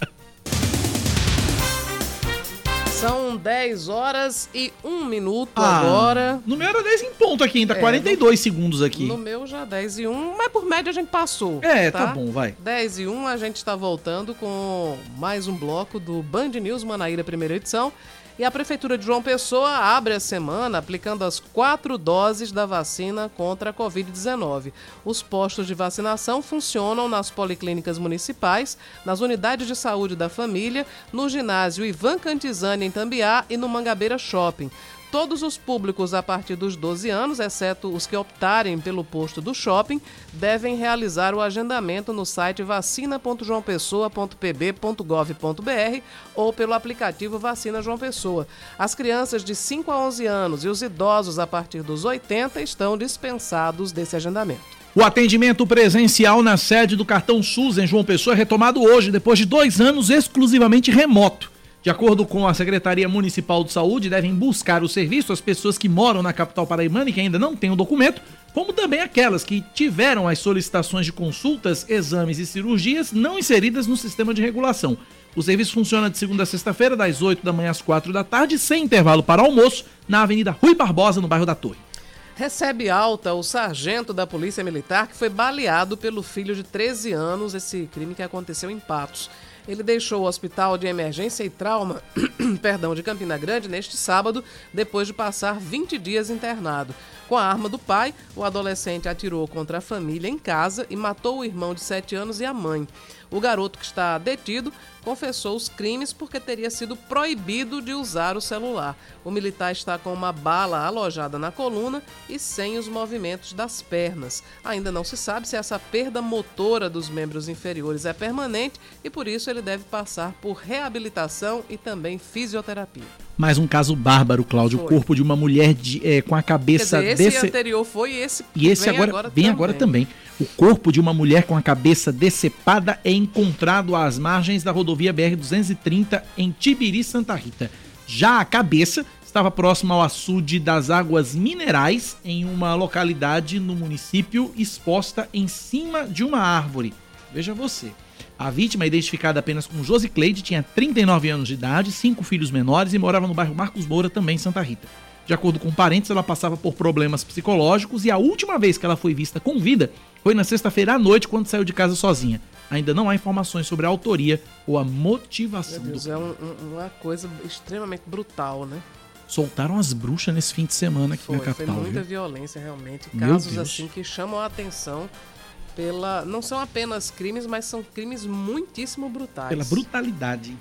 São 10 horas e 1 minuto ah, agora. No meu era 10 em ponto aqui, ainda é, 42 no, segundos aqui. No meu já 10 e 1, mas por média a gente passou. É, tá, tá bom, vai. 10 e 1, a gente está voltando com mais um bloco do Band News Manaíra, primeira edição. E a Prefeitura de João Pessoa abre a semana aplicando as quatro doses da vacina contra a Covid-19. Os postos de vacinação funcionam nas policlínicas municipais, nas unidades de saúde da família, no ginásio Ivan Cantizani em Tambiá e no Mangabeira Shopping. Todos os públicos a partir dos 12 anos, exceto os que optarem pelo posto do shopping, devem realizar o agendamento no site vacina.joaopessoa.pb.gov.br ou pelo aplicativo Vacina João Pessoa. As crianças de 5 a 11 anos e os idosos a partir dos 80 estão dispensados desse agendamento. O atendimento presencial na sede do Cartão SUS em João Pessoa é retomado hoje, depois de dois anos exclusivamente remoto. De acordo com a Secretaria Municipal de Saúde, devem buscar o serviço as pessoas que moram na capital paraibana e que ainda não têm o documento, como também aquelas que tiveram as solicitações de consultas, exames e cirurgias não inseridas no sistema de regulação. O serviço funciona de segunda a sexta-feira, das 8 da manhã às 4 da tarde, sem intervalo para almoço, na Avenida Rui Barbosa, no bairro da Torre. Recebe alta o sargento da Polícia Militar que foi baleado pelo filho de 13 anos, esse crime que aconteceu em Patos. Ele deixou o Hospital de Emergência e Trauma perdão, de Campina Grande neste sábado, depois de passar 20 dias internado. Com a arma do pai, o adolescente atirou contra a família em casa e matou o irmão de 7 anos e a mãe. O garoto que está detido confessou os crimes porque teria sido proibido de usar o celular. O militar está com uma bala alojada na coluna e sem os movimentos das pernas. Ainda não se sabe se essa perda motora dos membros inferiores é permanente e por isso ele deve passar por reabilitação e também fisioterapia. Mais um caso bárbaro, Cláudio. O corpo de uma mulher de, é, com a cabeça dizer, esse desse... anterior foi esse E esse agora, agora vem também. agora também. O corpo de uma mulher com a cabeça decepada é encontrado às margens da rodovia BR-230 em Tibiri, Santa Rita. Já a cabeça estava próxima ao açude das águas minerais, em uma localidade no município, exposta em cima de uma árvore. Veja você. A vítima, identificada apenas como Josicleide, tinha 39 anos de idade, cinco filhos menores e morava no bairro Marcos Moura, também em Santa Rita. De acordo com parentes, ela passava por problemas psicológicos e a última vez que ela foi vista com vida foi na sexta-feira à noite, quando saiu de casa sozinha. Ainda não há informações sobre a autoria ou a Meu motivação Deus, do é um- um- uma coisa extremamente brutal, né? Soltaram as bruxas nesse fim de semana aqui Foi, na foi capital. muita viu? violência realmente. Meu Casos assim que chamam a atenção pela. Não são apenas crimes, mas são crimes muitíssimo brutais. Pela brutalidade.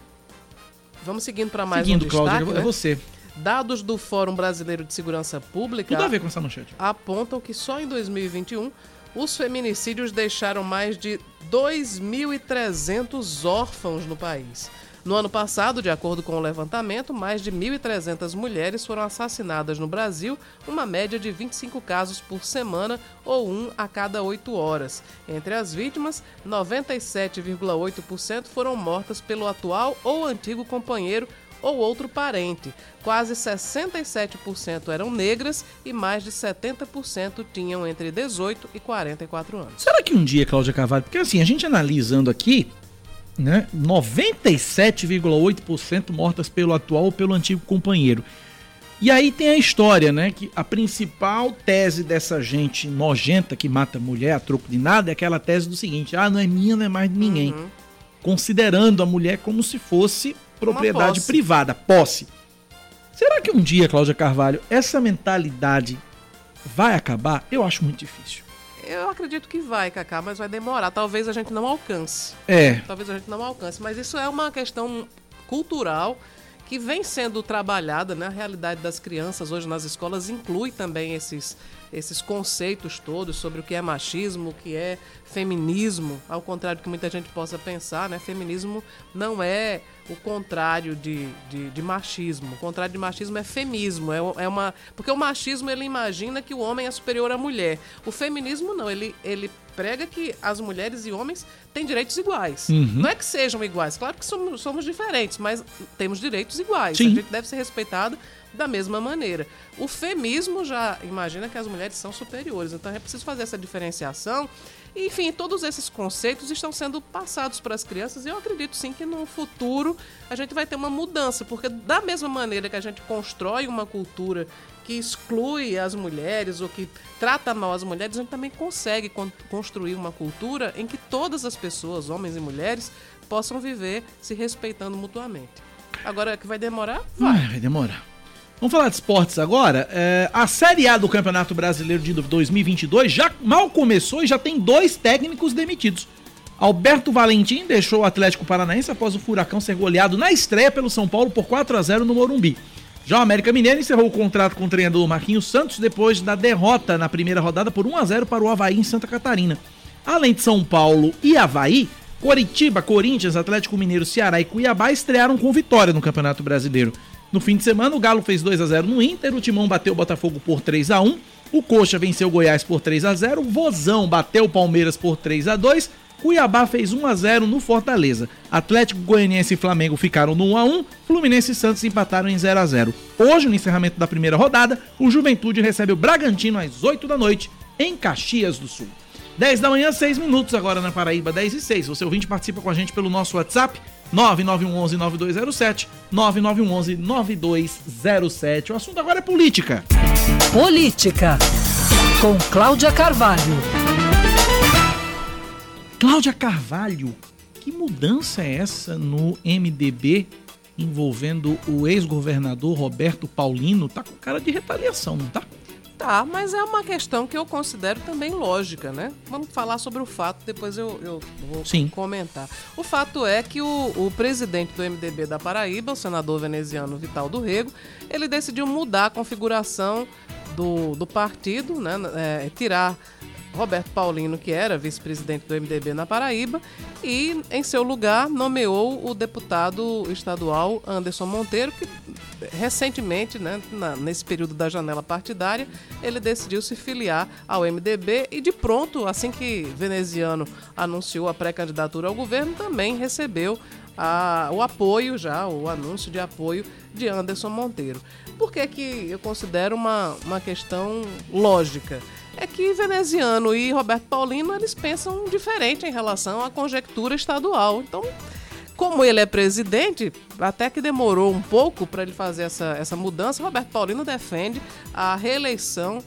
Vamos seguindo para mais Seguindo, um destaque, Cláudio, é né? você. Dados do Fórum Brasileiro de Segurança Pública Tudo a ver com essa manchete. apontam que só em 2021 os feminicídios deixaram mais de 2.300 órfãos no país. No ano passado, de acordo com o levantamento, mais de 1.300 mulheres foram assassinadas no Brasil, uma média de 25 casos por semana ou um a cada 8 horas. Entre as vítimas, 97,8% foram mortas pelo atual ou antigo companheiro ou outro parente. Quase 67% eram negras e mais de 70% tinham entre 18 e 44 anos. Será que um dia, Cláudia Carvalho, porque assim, a gente analisando aqui, né, 97,8% mortas pelo atual ou pelo antigo companheiro. E aí tem a história, né, que a principal tese dessa gente nojenta que mata mulher a troco de nada é aquela tese do seguinte: ah, não é minha, não é mais de ninguém. Uhum. Considerando a mulher como se fosse propriedade posse. privada, posse. Será que um dia, Cláudia Carvalho, essa mentalidade vai acabar? Eu acho muito difícil. Eu acredito que vai, Cacá, mas vai demorar. Talvez a gente não alcance. É, Talvez a gente não alcance. Mas isso é uma questão cultural que vem sendo trabalhada, né? A realidade das crianças hoje nas escolas inclui também esses, esses conceitos todos sobre o que é machismo, o que é feminismo, ao contrário do que muita gente possa pensar, né? Feminismo não é o contrário de, de, de machismo. O contrário de machismo é femismo. É, é uma, porque o machismo ele imagina que o homem é superior à mulher. O feminismo não, ele, ele prega que as mulheres e homens têm direitos iguais. Uhum. Não é que sejam iguais, claro que somos, somos diferentes, mas temos direitos iguais. Sim. A gente deve ser respeitado da mesma maneira. O feminismo já imagina que as mulheres são superiores, então é preciso fazer essa diferenciação. Enfim, todos esses conceitos estão sendo passados para as crianças e eu acredito sim que no futuro a gente vai ter uma mudança, porque da mesma maneira que a gente constrói uma cultura que exclui as mulheres ou que trata mal as mulheres, a gente também consegue con- construir uma cultura em que todas as pessoas, homens e mulheres, possam viver se respeitando mutuamente. Agora que vai demorar? Vai, vai demorar. Vamos falar de esportes agora. É, a Série A do Campeonato Brasileiro de 2022 já mal começou e já tem dois técnicos demitidos. Alberto Valentim deixou o Atlético Paranaense após o Furacão ser goleado na estreia pelo São Paulo por 4 a 0 no Morumbi. Já o América Mineiro encerrou o contrato com o treinador Marquinhos Santos depois da derrota na primeira rodada por 1 a 0 para o Havaí em Santa Catarina. Além de São Paulo e Havaí, Coritiba, Corinthians, Atlético Mineiro, Ceará e Cuiabá estrearam com vitória no Campeonato Brasileiro. No fim de semana, o Galo fez 2 a 0 no Inter, o Timão bateu o Botafogo por 3 a 1 o Coxa venceu o Goiás por 3 a 0 o Vozão bateu o Palmeiras por 3 a 2 Cuiabá fez 1 a 0 no Fortaleza. Atlético Goianiense e Flamengo ficaram no 1 a 1 Fluminense e Santos empataram em 0 a 0 Hoje, no encerramento da primeira rodada, o Juventude recebe o Bragantino às 8 da noite, em Caxias do Sul. 10 da manhã, 6 minutos agora na Paraíba, 10 e 6. Você ouvinte participa com a gente pelo nosso WhatsApp, 9911-9207, 9911-9207. O assunto agora é política. Política, com Cláudia Carvalho. Cláudia Carvalho, que mudança é essa no MDB envolvendo o ex-governador Roberto Paulino? Tá com cara de retaliação, não tá? Tá, mas é uma questão que eu considero também lógica, né? Vamos falar sobre o fato, depois eu, eu vou Sim. comentar. O fato é que o, o presidente do MDB da Paraíba, o senador veneziano Vital do Rego, ele decidiu mudar a configuração do, do partido, né? É, tirar Roberto Paulino, que era vice-presidente do MDB na Paraíba, e em seu lugar nomeou o deputado estadual Anderson Monteiro, que recentemente, né, na, nesse período da janela partidária, ele decidiu se filiar ao MDB e de pronto, assim que Veneziano anunciou a pré-candidatura ao governo, também recebeu a, o apoio já, o anúncio de apoio de Anderson Monteiro. Por que, que eu considero uma, uma questão lógica? É que Veneziano e Roberto Paulino eles pensam diferente em relação à conjectura estadual. Então, como ele é presidente, até que demorou um pouco para ele fazer essa, essa mudança, Roberto Paulino defende a reeleição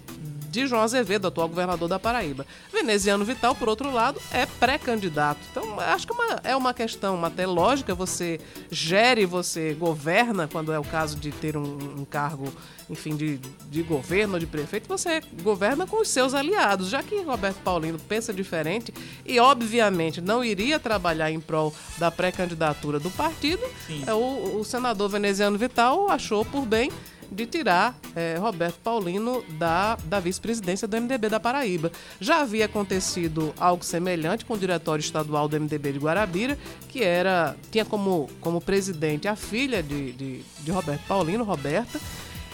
de João Azevedo, atual governador da Paraíba. Veneziano Vital, por outro lado, é pré-candidato. Então, acho que é uma, é uma questão até lógica, você gere, você governa, quando é o caso de ter um, um cargo, enfim, de, de governo, de prefeito, você governa com os seus aliados. Já que Roberto Paulino pensa diferente e, obviamente, não iria trabalhar em prol da pré-candidatura do partido, é, o, o senador veneziano Vital achou por bem de tirar é, Roberto Paulino da, da vice-presidência do MDB da Paraíba. Já havia acontecido algo semelhante com o diretório estadual do MDB de Guarabira, que era tinha como, como presidente a filha de, de, de Roberto Paulino, Roberta,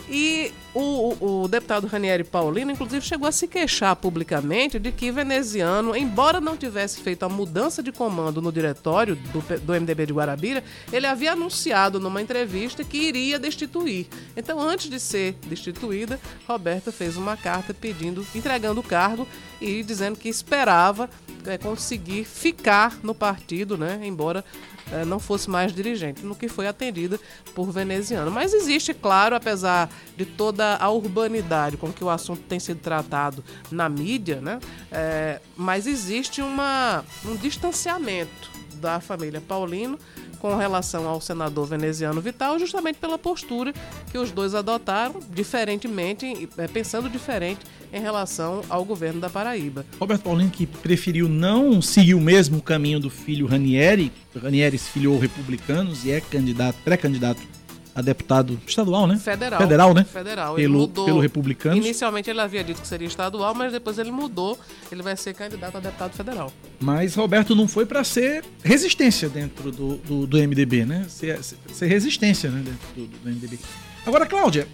e o, o, deputado Ranieri Paulino, inclusive, chegou a se queixar publicamente de que veneziano, embora não tivesse feito a mudança de comando no diretório do, do MDB de Guarabira, ele havia anunciado numa entrevista que iria destituir. Então, antes de ser destituída, Roberta fez uma carta pedindo, entregando o cargo e dizendo que esperava é, conseguir ficar no partido, né? Embora é, não fosse mais dirigente, no que foi atendida por veneziano. Mas existe, claro, apesar de toda a urbanidade com que o assunto tem sido tratado na mídia, né? É, mas existe uma, um distanciamento da família Paulino com relação ao senador veneziano Vital, justamente pela postura que os dois adotaram, diferentemente, é, pensando diferente em relação ao governo da Paraíba. Roberto Paulino que preferiu não seguir o mesmo caminho do filho Ranieri, Ranieri se filiou republicanos e é candidato, pré-candidato a deputado estadual, né? Federal. Federal, né? Federal. Pelo, mudou. pelo republicano. Inicialmente ele havia dito que seria estadual, mas depois ele mudou. Ele vai ser candidato a deputado federal. Mas Roberto não foi para ser resistência dentro do, do, do MDB, né? Ser, ser, resistência né? dentro do, do MDB. Agora, Cláudia,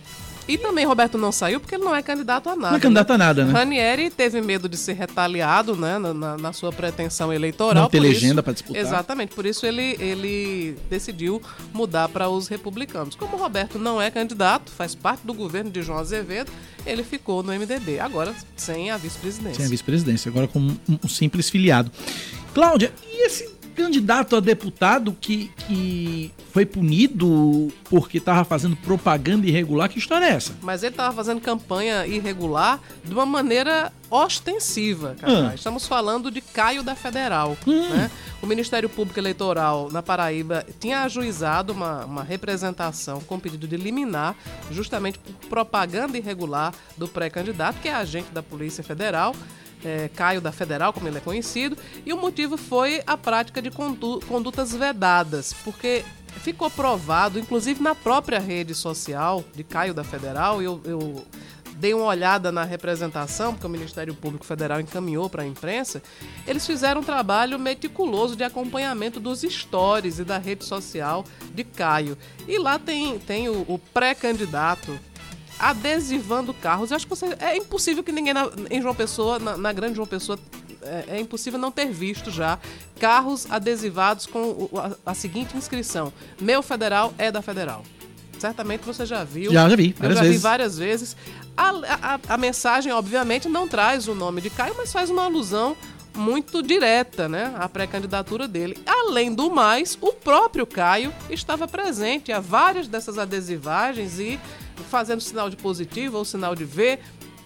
e também Roberto não saiu porque ele não é candidato a nada. Não é candidato né? a nada, né? Ranieri teve medo de ser retaliado, né, na, na sua pretensão eleitoral. Não ter legenda para disputar. Exatamente, por isso ele, ele decidiu mudar para os republicanos. Como Roberto não é candidato, faz parte do governo de João Azevedo, ele ficou no MDB. Agora sem a vice-presidência. Sem a vice-presidência, agora como um simples filiado. Cláudia, e esse candidato a deputado que, que foi punido porque estava fazendo propaganda irregular. Que história é essa? Mas ele estava fazendo campanha irregular de uma maneira ostensiva, cara. Ah. Estamos falando de Caio da Federal. Hum. Né? O Ministério Público Eleitoral na Paraíba tinha ajuizado uma, uma representação com pedido de liminar, justamente por propaganda irregular do pré-candidato, que é agente da Polícia Federal é, Caio da Federal, como ele é conhecido, e o motivo foi a prática de condutas vedadas, porque ficou provado, inclusive na própria rede social de Caio da Federal, eu, eu dei uma olhada na representação, porque o Ministério Público Federal encaminhou para a imprensa, eles fizeram um trabalho meticuloso de acompanhamento dos stories e da rede social de Caio. E lá tem, tem o, o pré-candidato adesivando carros. Eu acho que você, é impossível que ninguém na, em João Pessoa, na, na grande João Pessoa, é, é, impossível não ter visto já carros adesivados com a, a, seguinte inscrição: Meu federal é da federal. Certamente você já viu. Já, já vi, várias Eu já vezes. vi várias vezes. A, a, a mensagem, obviamente, não traz o nome de Caio, mas faz uma alusão muito direta né, à pré-candidatura dele. Além do mais, o próprio Caio estava presente a várias dessas adesivagens e fazendo sinal de positivo ou sinal de V,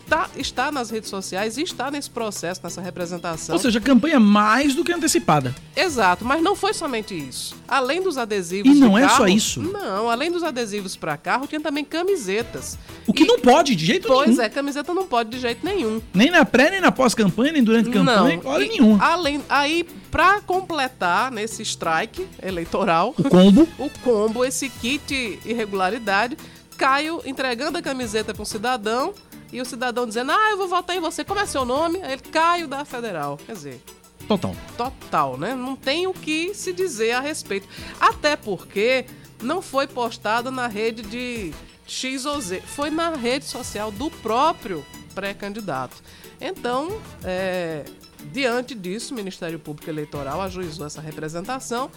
tá, está nas redes sociais e está nesse processo, nessa representação. Ou seja, campanha mais do que antecipada. Exato, mas não foi somente isso. Além dos adesivos. E não é carro, só isso. Não, além dos adesivos para carro, tinha também camisetas. O que e, não pode de jeito pois nenhum. Pois é, camiseta não pode de jeito nenhum. Nem na pré, nem na pós-campanha, nem durante campanha, hora nenhuma. Além, aí, para completar nesse strike eleitoral. O combo. o combo, esse kit irregularidade Caio entregando a camiseta para um cidadão, e o cidadão dizendo, ah, eu vou votar em você, como é seu nome? Aí ele, Caio da Federal. Quer dizer, Total. total, né? Não tem o que se dizer a respeito. Até porque não foi postado na rede de X ou Z, foi na rede social do próprio pré-candidato. Então, é, diante disso, o Ministério Público Eleitoral ajuizou essa representação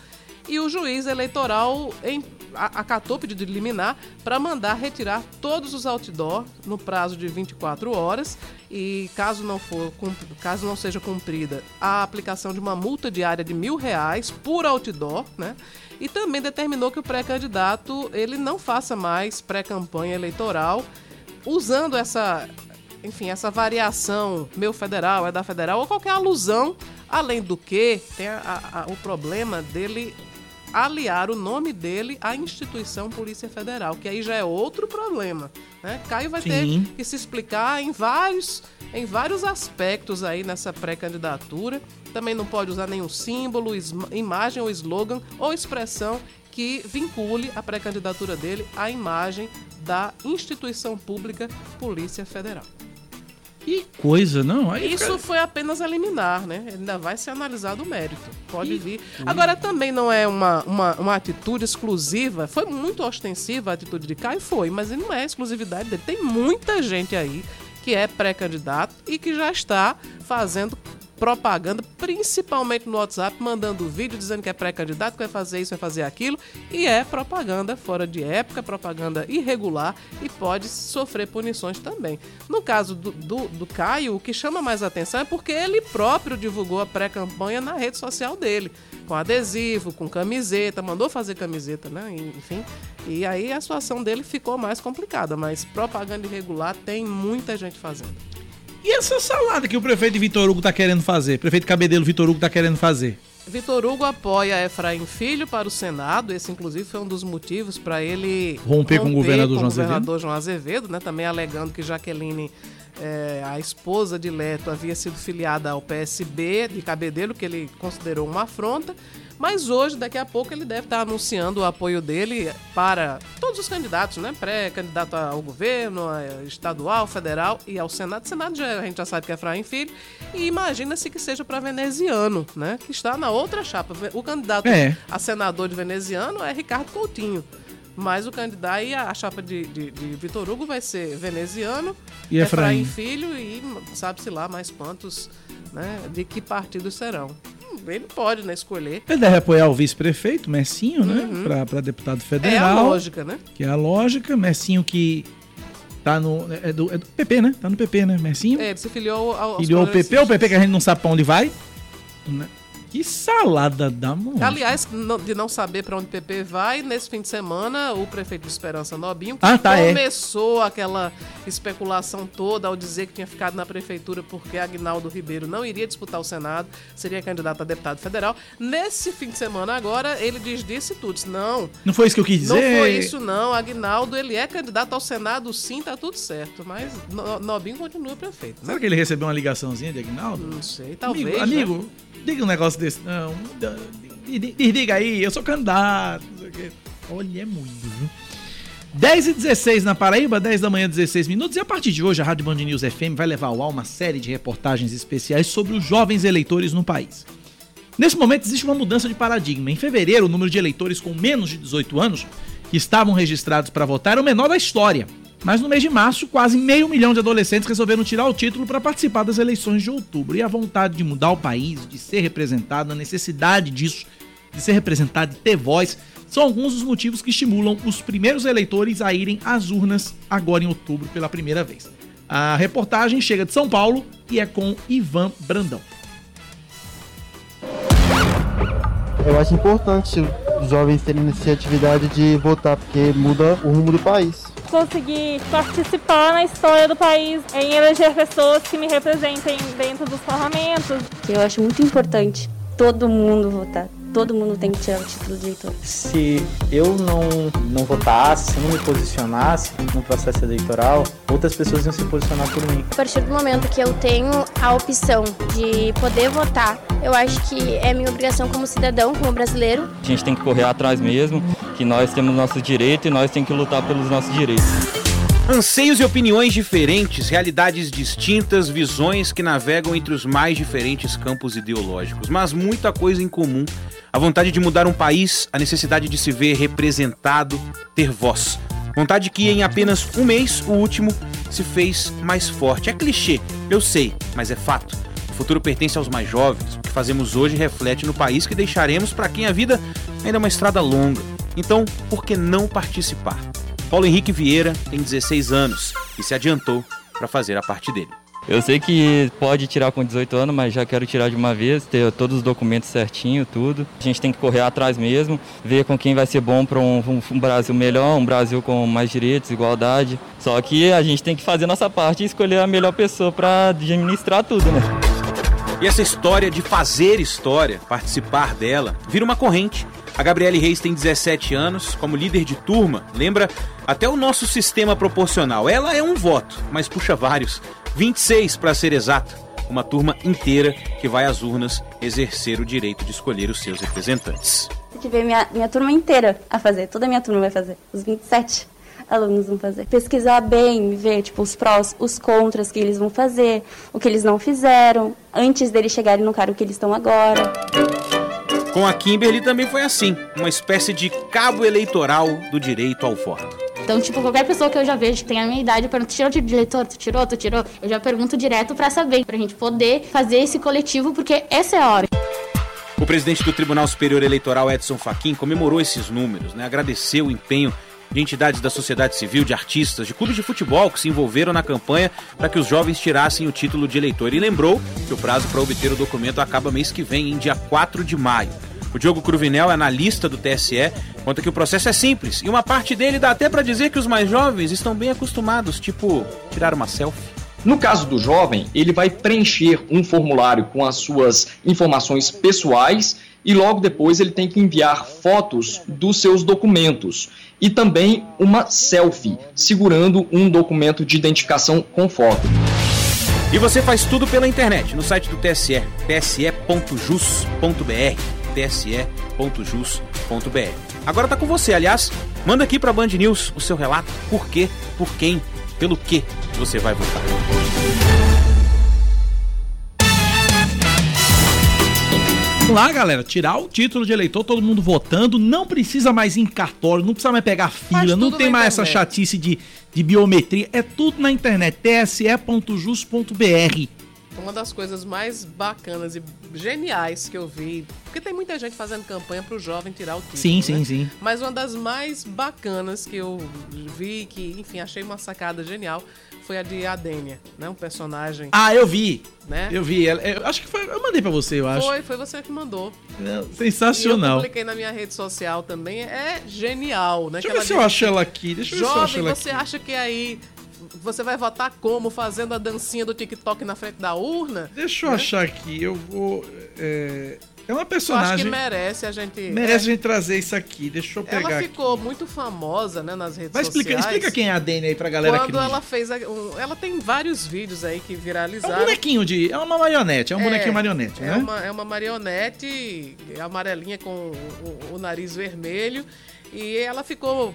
e o juiz eleitoral em, acatou o pedido de liminar para mandar retirar todos os outdoor no prazo de 24 horas e caso não for caso não seja cumprida a aplicação de uma multa diária de mil reais por outdoor, né? E também determinou que o pré-candidato ele não faça mais pré-campanha eleitoral usando essa enfim, essa variação meu federal é da federal ou qualquer alusão, além do que tem a- a- o problema dele aliar o nome dele à instituição Polícia Federal, que aí já é outro problema. Né? Caio vai Sim. ter que se explicar em vários, em vários aspectos aí nessa pré-candidatura. Também não pode usar nenhum símbolo, imagem ou slogan ou expressão que vincule a pré-candidatura dele à imagem da instituição pública Polícia Federal. Que coisa, não? Aí Isso fica- foi apenas a liminar, né? Ainda vai ser analisado o mérito. Pode vir. Agora, também não é uma, uma, uma atitude exclusiva. Foi muito ostensiva a atitude de Caio, foi, mas não é exclusividade dele. Tem muita gente aí que é pré-candidato e que já está fazendo propaganda, principalmente no WhatsApp, mandando vídeo dizendo que é pré-candidato, que vai fazer isso, vai fazer aquilo, e é propaganda fora de época, propaganda irregular e pode sofrer punições também. No caso do, do, do Caio, o que chama mais atenção é porque ele próprio divulgou a pré-campanha na rede social dele, com adesivo, com camiseta, mandou fazer camiseta, né? Enfim. E aí a situação dele ficou mais complicada, mas propaganda irregular tem muita gente fazendo. E essa salada que o prefeito Vitor Hugo tá querendo fazer? Prefeito Cabedelo Vitor Hugo tá querendo fazer? Vitor Hugo apoia Efraim Filho para o Senado. Esse, inclusive, foi um dos motivos para ele Romper com o governador João Azevedo. governador João Azevedo, né? Também alegando que Jaqueline, eh, a esposa de Leto, havia sido filiada ao PSB de Cabedelo, que ele considerou uma afronta. Mas hoje, daqui a pouco, ele deve estar anunciando o apoio dele para todos os candidatos, né? Pré-candidato ao governo, estadual, federal e ao Senado. Senado já, a gente já sabe que é Efraim Filho. E imagina-se que seja para veneziano, né? Que está na outra chapa. O candidato É. a senador de veneziano é Ricardo Coutinho. Mas o candidato e a chapa de, de, de Vitor Hugo vai ser veneziano, E Efraim. Filho e sabe-se lá mais quantos, né? De que partidos serão. Ele pode, né, escolher. Ele deve apoiar o vice-prefeito, Messinho, né? Pra, pra deputado É a federal. lógica, né? Que é a lógica. Messinho que tá no. É do, é do PP, né? Tá no PP, né? Messinho. É, ele se filiou ao, Filiou o PP, o. PP que a gente não sabe pra onde vai. Né? Que salada da mão. Aliás, não- de não saber para onde o PP vai, nesse fim de semana, o prefeito de Esperança Nobinho Ah, tá, é. começou aquela especulação toda ao dizer que tinha ficado na prefeitura porque Agnaldo Ribeiro não iria disputar o Senado, seria candidato a deputado federal. Nesse fim de semana agora, ele desdisse tudo. Disse, não, Não foi isso que eu quis não dizer. foi isso não. Agnaldo, ele é candidato ao Senado, sim, tá tudo certo. Mas No- Nobinho continua prefeito. Né? Será que ele recebeu uma ligaçãozinha de Aguinaldo? Não sei, talvez. Amigo, né? amigo, diga um negócio desse. Não, di- di- diga aí, eu sou candidato. Olha, é muito, viu? 10 e 16 na Paraíba, 10 da manhã, 16 minutos. E a partir de hoje, a Rádio Band News FM vai levar ao ar uma série de reportagens especiais sobre os jovens eleitores no país. Nesse momento, existe uma mudança de paradigma. Em fevereiro, o número de eleitores com menos de 18 anos que estavam registrados para votar era o menor da história. Mas no mês de março, quase meio milhão de adolescentes resolveram tirar o título para participar das eleições de outubro. E a vontade de mudar o país, de ser representado, a necessidade disso, de ser representado, de ter voz, são alguns dos motivos que estimulam os primeiros eleitores a irem às urnas agora em outubro pela primeira vez. A reportagem chega de São Paulo e é com Ivan Brandão. Eu acho importante os jovens terem iniciatividade de votar, porque muda o rumo do país. Conseguir participar na história do país, em eleger pessoas que me representem dentro dos parlamentos. Eu acho muito importante todo mundo votar. Todo mundo tem que tirar o título de eleitor. Se eu não, não votasse, se eu não me posicionasse no processo eleitoral, outras pessoas iam se posicionar por mim. A partir do momento que eu tenho a opção de poder votar, eu acho que é minha obrigação como cidadão, como brasileiro. A gente tem que correr atrás mesmo, que nós temos nosso direito e nós temos que lutar pelos nossos direitos. Anseios e opiniões diferentes, realidades distintas, visões que navegam entre os mais diferentes campos ideológicos, mas muita coisa em comum. A vontade de mudar um país, a necessidade de se ver representado, ter voz. Vontade que em apenas um mês, o último, se fez mais forte. É clichê, eu sei, mas é fato. O futuro pertence aos mais jovens. O que fazemos hoje reflete no país que deixaremos para quem a vida ainda é uma estrada longa. Então, por que não participar? Paulo Henrique Vieira tem 16 anos e se adiantou para fazer a parte dele. Eu sei que pode tirar com 18 anos, mas já quero tirar de uma vez, ter todos os documentos certinho, tudo. A gente tem que correr atrás mesmo, ver com quem vai ser bom para um, um, Brasil melhor, um Brasil com mais direitos, igualdade. Só que a gente tem que fazer nossa parte e escolher a melhor pessoa para administrar tudo, né? E essa história de fazer história, participar dela, vira uma corrente a Gabriele Reis tem 17 anos, como líder de turma, lembra até o nosso sistema proporcional. Ela é um voto, mas puxa vários. 26 para ser exato. Uma turma inteira que vai às urnas exercer o direito de escolher os seus representantes. Tem que ver minha, minha turma inteira a fazer, toda a minha turma vai fazer, os 27 alunos vão fazer. Pesquisar bem, ver tipo os prós, os contras que eles vão fazer, o que eles não fizeram, antes deles chegarem no cargo que eles estão agora. Com a Kimberly também foi assim, uma espécie de cabo eleitoral do direito ao voto. Então, tipo, qualquer pessoa que eu já vejo que tem a minha idade, eu pergunto, tirou de eleitor? Tu tirou? Tu tirou? Eu já pergunto direto para saber, pra gente poder fazer esse coletivo, porque essa é a hora. O presidente do Tribunal Superior Eleitoral, Edson Fachin, comemorou esses números, né? agradeceu o empenho de entidades da sociedade civil, de artistas, de clubes de futebol que se envolveram na campanha para que os jovens tirassem o título de eleitor. E lembrou que o prazo para obter o documento acaba mês que vem, em dia 4 de maio. O Diogo Cruvinel, analista do TSE, conta que o processo é simples e uma parte dele dá até para dizer que os mais jovens estão bem acostumados, tipo tirar uma selfie. No caso do jovem, ele vai preencher um formulário com as suas informações pessoais e logo depois ele tem que enviar fotos dos seus documentos e também uma selfie segurando um documento de identificação com foto. E você faz tudo pela internet no site do TSE, tse.jus.br tse.jus.br. Agora tá com você, aliás, manda aqui para Band News o seu relato, por quê, por quem, pelo que você vai votar. Vamos lá, galera, tirar o título de eleitor, todo mundo votando, não precisa mais ir em cartório, não precisa mais pegar fila, não tem mais essa chatice de, de biometria, é tudo na internet, tse.jus.br. Uma das coisas mais bacanas e geniais que eu vi, porque tem muita gente fazendo campanha para o jovem tirar o título. Sim, né? sim, sim. Mas uma das mais bacanas que eu vi, que, enfim, achei uma sacada genial, foi a de Adênia, né? Um personagem. Ah, eu vi. Né? Eu vi. Eu acho que foi. Eu mandei para você, eu acho. Foi, foi você que mandou. É, sensacional. E eu publiquei na minha rede social também. É genial, né? Deixa eu ver se eu acho ela aqui. Deixa eu ver se eu acho ela você aqui. acha que aí você vai votar como? Fazendo a dancinha do TikTok na frente da urna? Deixa eu né? achar aqui, eu vou. É, é uma personagem. Eu acho que merece a gente. Merece é, a gente trazer isso aqui. Deixa eu pegar. Ela ficou aqui. muito famosa, né, nas redes Vai explica, sociais. Explica quem é a Dani aí pra galera Quando ela fez. A, um, ela tem vários vídeos aí que viralizaram. É um bonequinho de. É uma marionete, é um é, bonequinho marionete, é né? Uma, é uma marionete amarelinha com o, o, o nariz vermelho. E ela ficou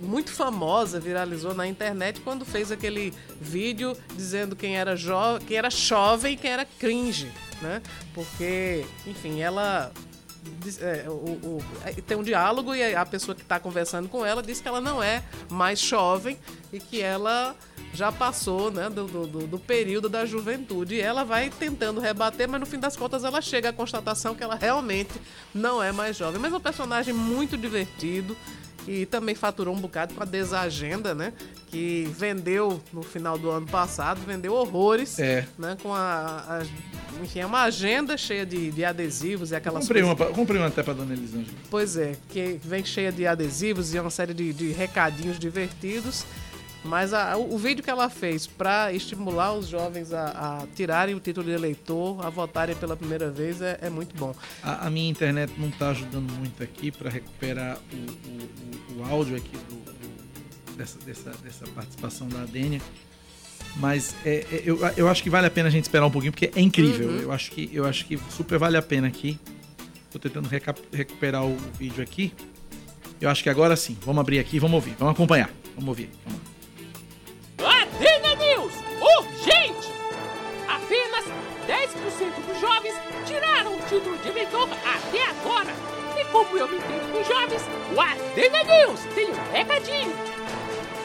muito famosa, viralizou na internet quando fez aquele vídeo dizendo quem era, jo quem era jovem e quem era cringe, né? Porque, enfim, ela é, o, o, tem um diálogo e a pessoa que está conversando com ela diz que ela não é mais jovem e que ela já passou né, do, do, do, período da juventude. E ela vai tentando rebater, mas no fim das contas ela chega à constatação que ela realmente não é mais jovem. Mas é um personagem muito divertido e também faturou um bocado com a Desagenda, né? Que vendeu no final do ano passado, vendeu horrores, é. né? Com a, a enfim, é uma agenda cheia de, de adesivos e aquelas comprei coisas. Uma, comprei uma até pra Dona Elisângela. Pois é, que vem cheia de adesivos e uma série de, de recadinhos divertidos. Mas a, o, vídeo que ela fez para estimular os jovens a, a, tirarem o título de eleitor, a votarem pela primeira vez, é, é muito bom. A, a, minha internet não está ajudando muito aqui para recuperar o, o, o, áudio aqui do, do, dessa, dessa, dessa participação da Adênia. Mas é, é, eu, eu acho que vale a pena a gente esperar um pouquinho, porque é incrível. Uhum. Eu, acho que, eu acho que super vale a pena aqui. Tô tentando recuperar o vídeo aqui. Eu acho que agora sim. Vamos abrir aqui, vamos ouvir. Vamos acompanhar. Vamos ouvir. Vamos Apenas 10% dos jovens tiraram o título de eleitor até agora. E como eu me entendo com jovens, o Adega News tem um recadinho.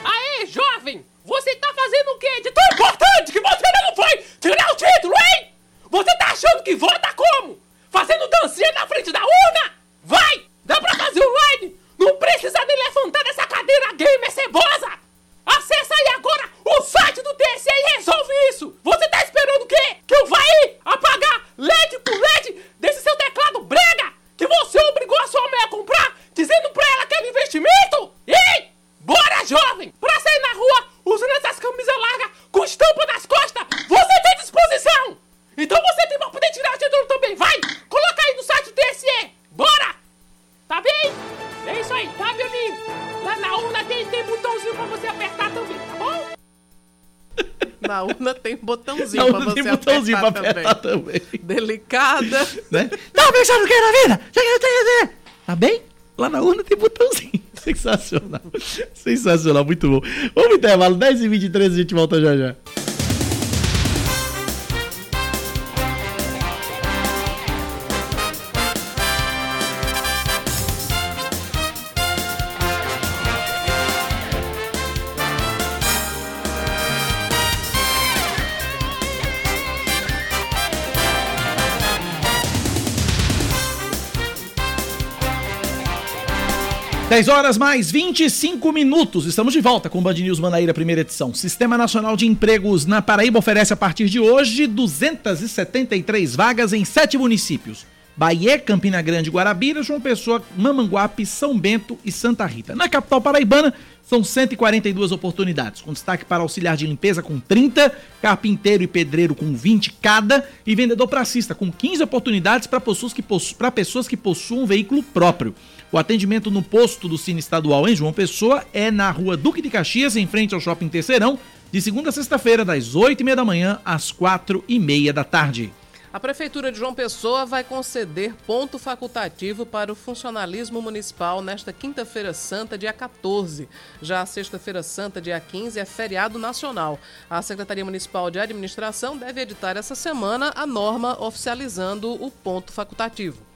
Aê, jovem! Você tá fazendo o quê de tão importante que você não foi tirar o título, hein? Você tá achando que vota como? Fazendo dancinha na frente da urna? Vai! Dá pra fazer online! Não precisa nem levantar dessa cadeira gamer cebosa! Acesse aí agora o site do TSE e resolve isso! Você tá esperando o quê? Que eu vá aí apagar LED por LED desse seu teclado brega que você obrigou a sua mãe a comprar, dizendo pra ela que era investimento? Ei! Bora, jovem! Na urna tem botãozinho Na pra urna você tem botãozinho pra apertar, apertar também. Delicada. Né? Tá pensando o que na vida? Você quer- você quer- Tá bem? Lá na urna tem botãozinho. Sensacional. Sensacional, muito bom. Vamos intervalo, 10 e 23 a gente volta já já. Dez horas mais 25 minutos. Estamos de volta com o Band News Manaíra, primeira edição. Sistema Nacional de Empregos na Paraíba oferece a partir de hoje 273 vagas em sete municípios. Bahia, Campina Grande, Guarabira, João Pessoa, Mamanguape, São Bento e Santa Rita. Na capital paraibana, são 142 oportunidades, com destaque para auxiliar de limpeza com 30, carpinteiro e pedreiro com 20 cada e vendedor pracista com 15 oportunidades para pessoas que possuam um veículo próprio. O atendimento no posto do Cine Estadual em João Pessoa é na rua Duque de Caxias, em frente ao Shopping Terceirão, de segunda a sexta-feira, das 8h30 da manhã às 4h30 da tarde. A Prefeitura de João Pessoa vai conceder ponto facultativo para o funcionalismo municipal nesta quinta-feira santa, dia 14. Já a sexta-feira santa, dia 15, é feriado nacional. A Secretaria Municipal de Administração deve editar essa semana a norma oficializando o ponto facultativo.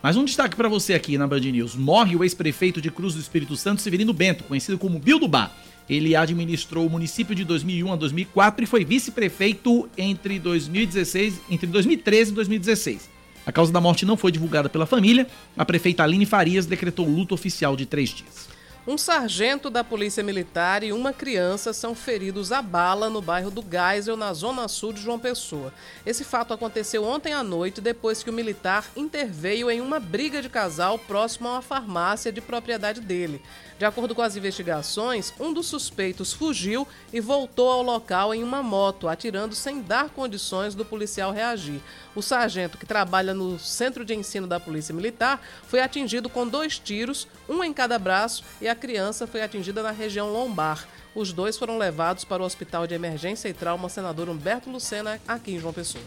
Mais um destaque para você aqui na Band News. Morre o ex-prefeito de Cruz do Espírito Santo, Severino Bento, conhecido como Bill do Bar. Ele administrou o município de 2001 a 2004 e foi vice-prefeito entre 2016, entre 2013 e 2016. A causa da morte não foi divulgada pela família. A prefeita Aline Farias decretou luto oficial de três dias. Um sargento da Polícia Militar e uma criança são feridos a bala no bairro do Geisel, na zona sul de João Pessoa. Esse fato aconteceu ontem à noite, depois que o militar interveio em uma briga de casal próximo a uma farmácia de propriedade dele. De acordo com as investigações, um dos suspeitos fugiu e voltou ao local em uma moto, atirando sem dar condições do policial reagir. O sargento, que trabalha no Centro de Ensino da Polícia Militar, foi atingido com dois tiros, um em cada braço, e a criança foi atingida na região lombar. Os dois foram levados para o Hospital de Emergência e Trauma Senador Humberto Lucena, aqui em João Pessoa.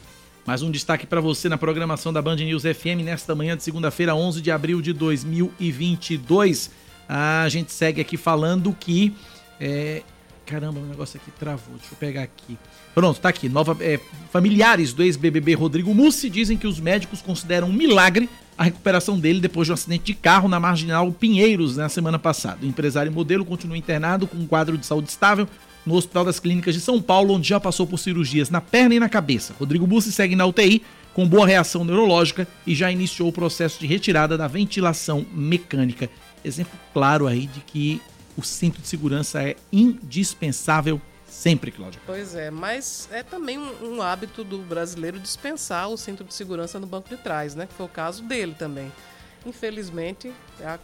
Mais um destaque para você na programação da Band News FM nesta manhã de segunda-feira, 11 de abril de 2022. A gente segue aqui falando que. é, Caramba, o negócio aqui travou. Deixa eu pegar aqui. Pronto, tá aqui. Nova, é, familiares do ex-BBB Rodrigo Mussi dizem que os médicos consideram um milagre a recuperação dele depois de um acidente de carro na marginal Pinheiros na semana passada. O empresário modelo continua internado com um quadro de saúde estável no Hospital das Clínicas de São Paulo, onde já passou por cirurgias na perna e na cabeça. Rodrigo Bussi segue na UTI com boa reação neurológica e já iniciou o processo de retirada da ventilação mecânica. Exemplo claro aí de que o cinto de segurança é indispensável sempre, Cláudia. Pois é, mas é também um, um hábito do brasileiro dispensar o cinto de segurança no banco de trás, né? Que foi o caso dele também. Infelizmente, a-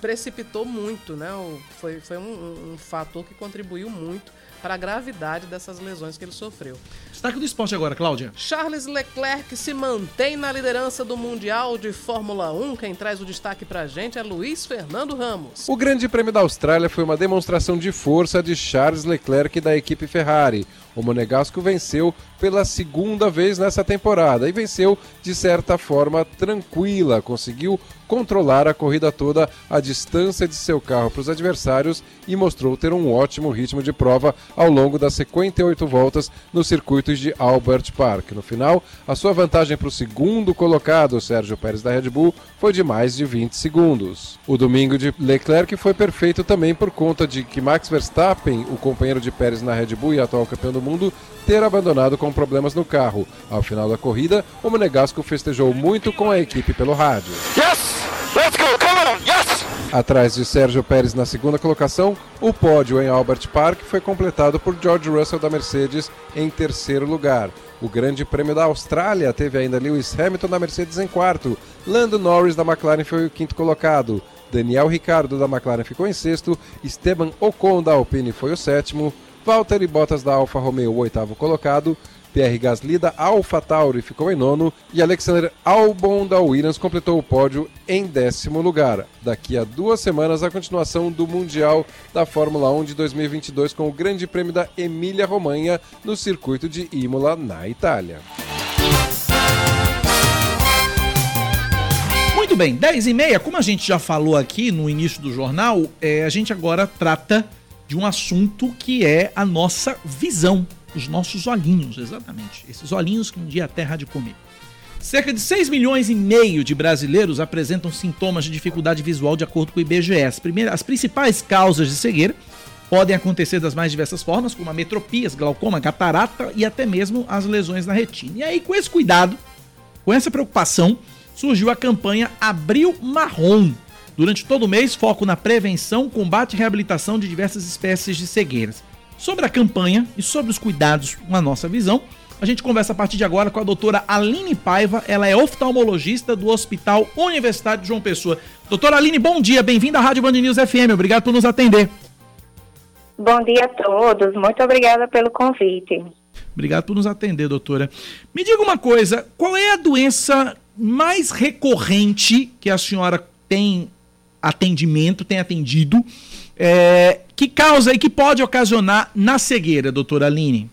precipitou muito, né? O- foi foi um, um- um fator que contribuiu muito para a gravidade dessas lesões que ele sofreu. Destaque do esporte agora, Cláudia. Charles Leclerc se mantém na liderança do Mundial de Fórmula 1. Quem traz o destaque pra gente é Luiz Fernando Ramos. O Grande Prêmio da Austrália foi uma demonstração de força de Charles Leclerc e da equipe Ferrari. O Monegasco venceu pela segunda vez nessa temporada e venceu de certa forma tranquila, conseguiu controlar a corrida toda, a distância de seu carro para os adversários e mostrou ter um ótimo ritmo de prova ao longo das 58 voltas nos circuitos de Albert Park. No final, a sua vantagem para o segundo colocado, Sérgio Pérez da Red Bull, foi de mais de 20 segundos. O domingo de Leclerc foi perfeito também por conta de que Max Verstappen, o companheiro de Pérez na Red Bull e atual campeão do mundo, ter abandonado com problemas no carro. Ao final da corrida, o Monegasco festejou muito com a equipe pelo rádio. Yes! Let's go! Come on! Yes! Atrás de Sérgio Pérez na segunda colocação, o pódio em Albert Park foi completado por George Russell da Mercedes em terceiro lugar. O Grande Prêmio da Austrália teve ainda Lewis Hamilton da Mercedes em quarto, Lando Norris da McLaren foi o quinto colocado, Daniel Ricciardo da McLaren ficou em sexto, Esteban Ocon da Alpine foi o sétimo, Valtteri Bottas da Alfa Romeo o oitavo colocado, Pierre Gasly da Alfa Tauri ficou em nono e Alexander Albon da Williams completou o pódio em décimo lugar. Daqui a duas semanas a continuação do Mundial da Fórmula 1 de 2022 com o Grande Prêmio da Emília-Romanha no circuito de Imola, na Itália. Muito bem, 10 e meia, como a gente já falou aqui no início do jornal, é, a gente agora trata de um assunto que é a nossa visão os nossos olhinhos, exatamente. Esses olhinhos que um dia a terra há de comer. Cerca de 6 milhões e meio de brasileiros apresentam sintomas de dificuldade visual de acordo com o IBGE. As, primeiras, as principais causas de cegueira podem acontecer das mais diversas formas, como ametropias, glaucoma, catarata e até mesmo as lesões na retina. E aí, com esse cuidado, com essa preocupação, surgiu a campanha Abril Marrom. Durante todo o mês, foco na prevenção, combate e reabilitação de diversas espécies de cegueiras. Sobre a campanha e sobre os cuidados com a nossa visão, a gente conversa a partir de agora com a doutora Aline Paiva, ela é oftalmologista do Hospital Universitário de João Pessoa. Doutora Aline, bom dia, bem-vinda à Rádio Band News FM, obrigado por nos atender. Bom dia a todos, muito obrigada pelo convite. Obrigado por nos atender, doutora. Me diga uma coisa, qual é a doença mais recorrente que a senhora tem atendimento, tem atendido, é, que causa e que pode ocasionar na cegueira, doutora Aline?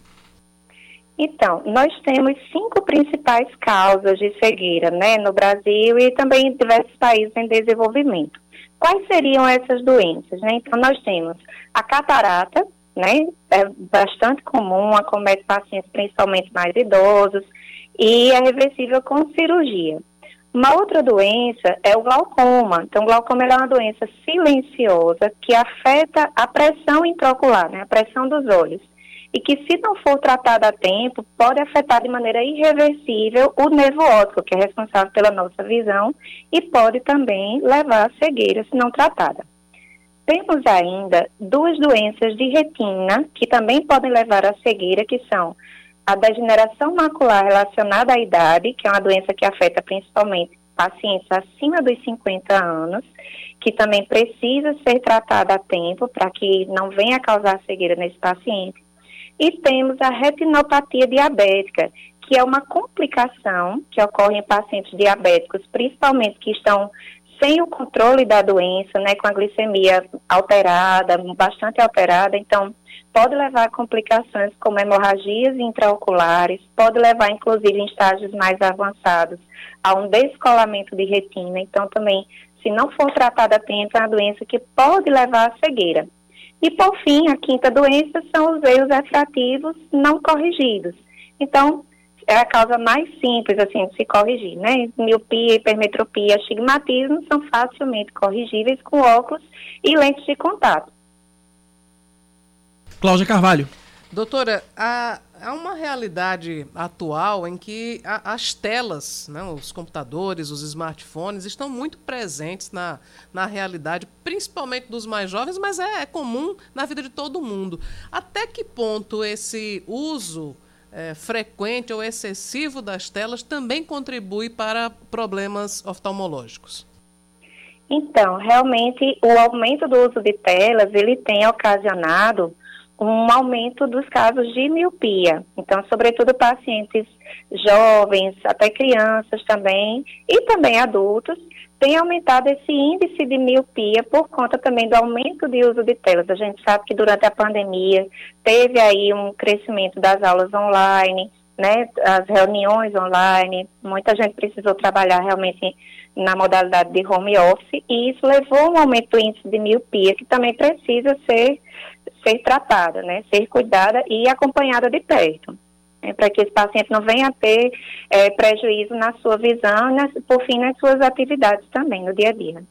Então, nós temos cinco principais causas de cegueira, né, no Brasil e também em diversos países em desenvolvimento. Quais seriam essas doenças, né? Então, nós temos a catarata, né, é bastante comum, acomete pacientes principalmente mais idosos e é reversível com cirurgia. Uma outra doença é o glaucoma. Então, o glaucoma é uma doença silenciosa que afeta a pressão intraocular, né, a pressão dos olhos. E que, se não for tratada a tempo, pode afetar de maneira irreversível o nervo óptico, que é responsável pela nossa visão, e pode também levar à cegueira se não tratada. Temos ainda duas doenças de retina que também podem levar à cegueira, que são a degeneração macular relacionada à idade, que é uma doença que afeta principalmente pacientes acima dos 50 anos, que também precisa ser tratada a tempo para que não venha causar cegueira nesse paciente. E temos a retinopatia diabética, que é uma complicação que ocorre em pacientes diabéticos, principalmente que estão sem o controle da doença, né, com a glicemia alterada, bastante alterada. Então, pode levar a complicações como hemorragias intraoculares, pode levar, inclusive, em estágios mais avançados, a um descolamento de retina. Então, também, se não for tratada a tempo, é uma doença que pode levar à cegueira. E, por fim, a quinta doença são os erros refrativos não corrigidos. Então, é a causa mais simples, assim, de se corrigir, né? Miopia, hipermetropia, astigmatismo são facilmente corrigíveis com óculos e lentes de contato. Cláudia Carvalho. Doutora, há, há, uma realidade atual em que a, as telas, né, os computadores, os smartphones, estão muito presentes na, na realidade, principalmente dos mais jovens, mas é, é comum na vida de todo mundo. Até que ponto esse uso é, frequente ou excessivo das telas também contribui para problemas oftalmológicos? Então, realmente, o aumento do uso de telas, ele tem ocasionado um aumento dos casos de miopia. Então, sobretudo pacientes jovens, até crianças também, e também adultos, tem aumentado esse índice de miopia por conta também do aumento de uso de telas. A gente sabe que durante a pandemia teve aí um crescimento das aulas online, né, as reuniões online, muita gente precisou trabalhar realmente na modalidade de home office e isso levou a um aumento do índice de miopia que também precisa ser ser tratada, né, ser cuidada e acompanhada de perto, né, para que esse paciente não venha a ter é, prejuízo na sua visão e, por fim, nas suas atividades também no dia a dia.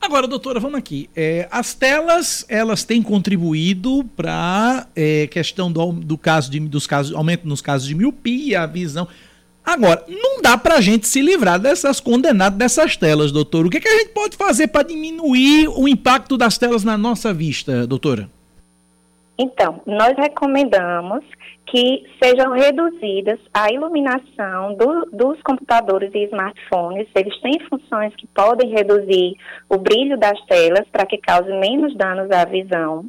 Agora, doutora, vamos aqui. É, as telas, elas têm contribuído para é, questão do, do caso de, dos casos, aumento nos casos de miopia, a visão. Agora, não dá para a gente se livrar dessas condenadas dessas telas, doutor. O que, que a gente pode fazer para diminuir o impacto das telas na nossa vista, doutora? Então, nós recomendamos que sejam reduzidas a iluminação do, dos computadores e smartphones. Eles têm funções que podem reduzir o brilho das telas para que cause menos danos à visão.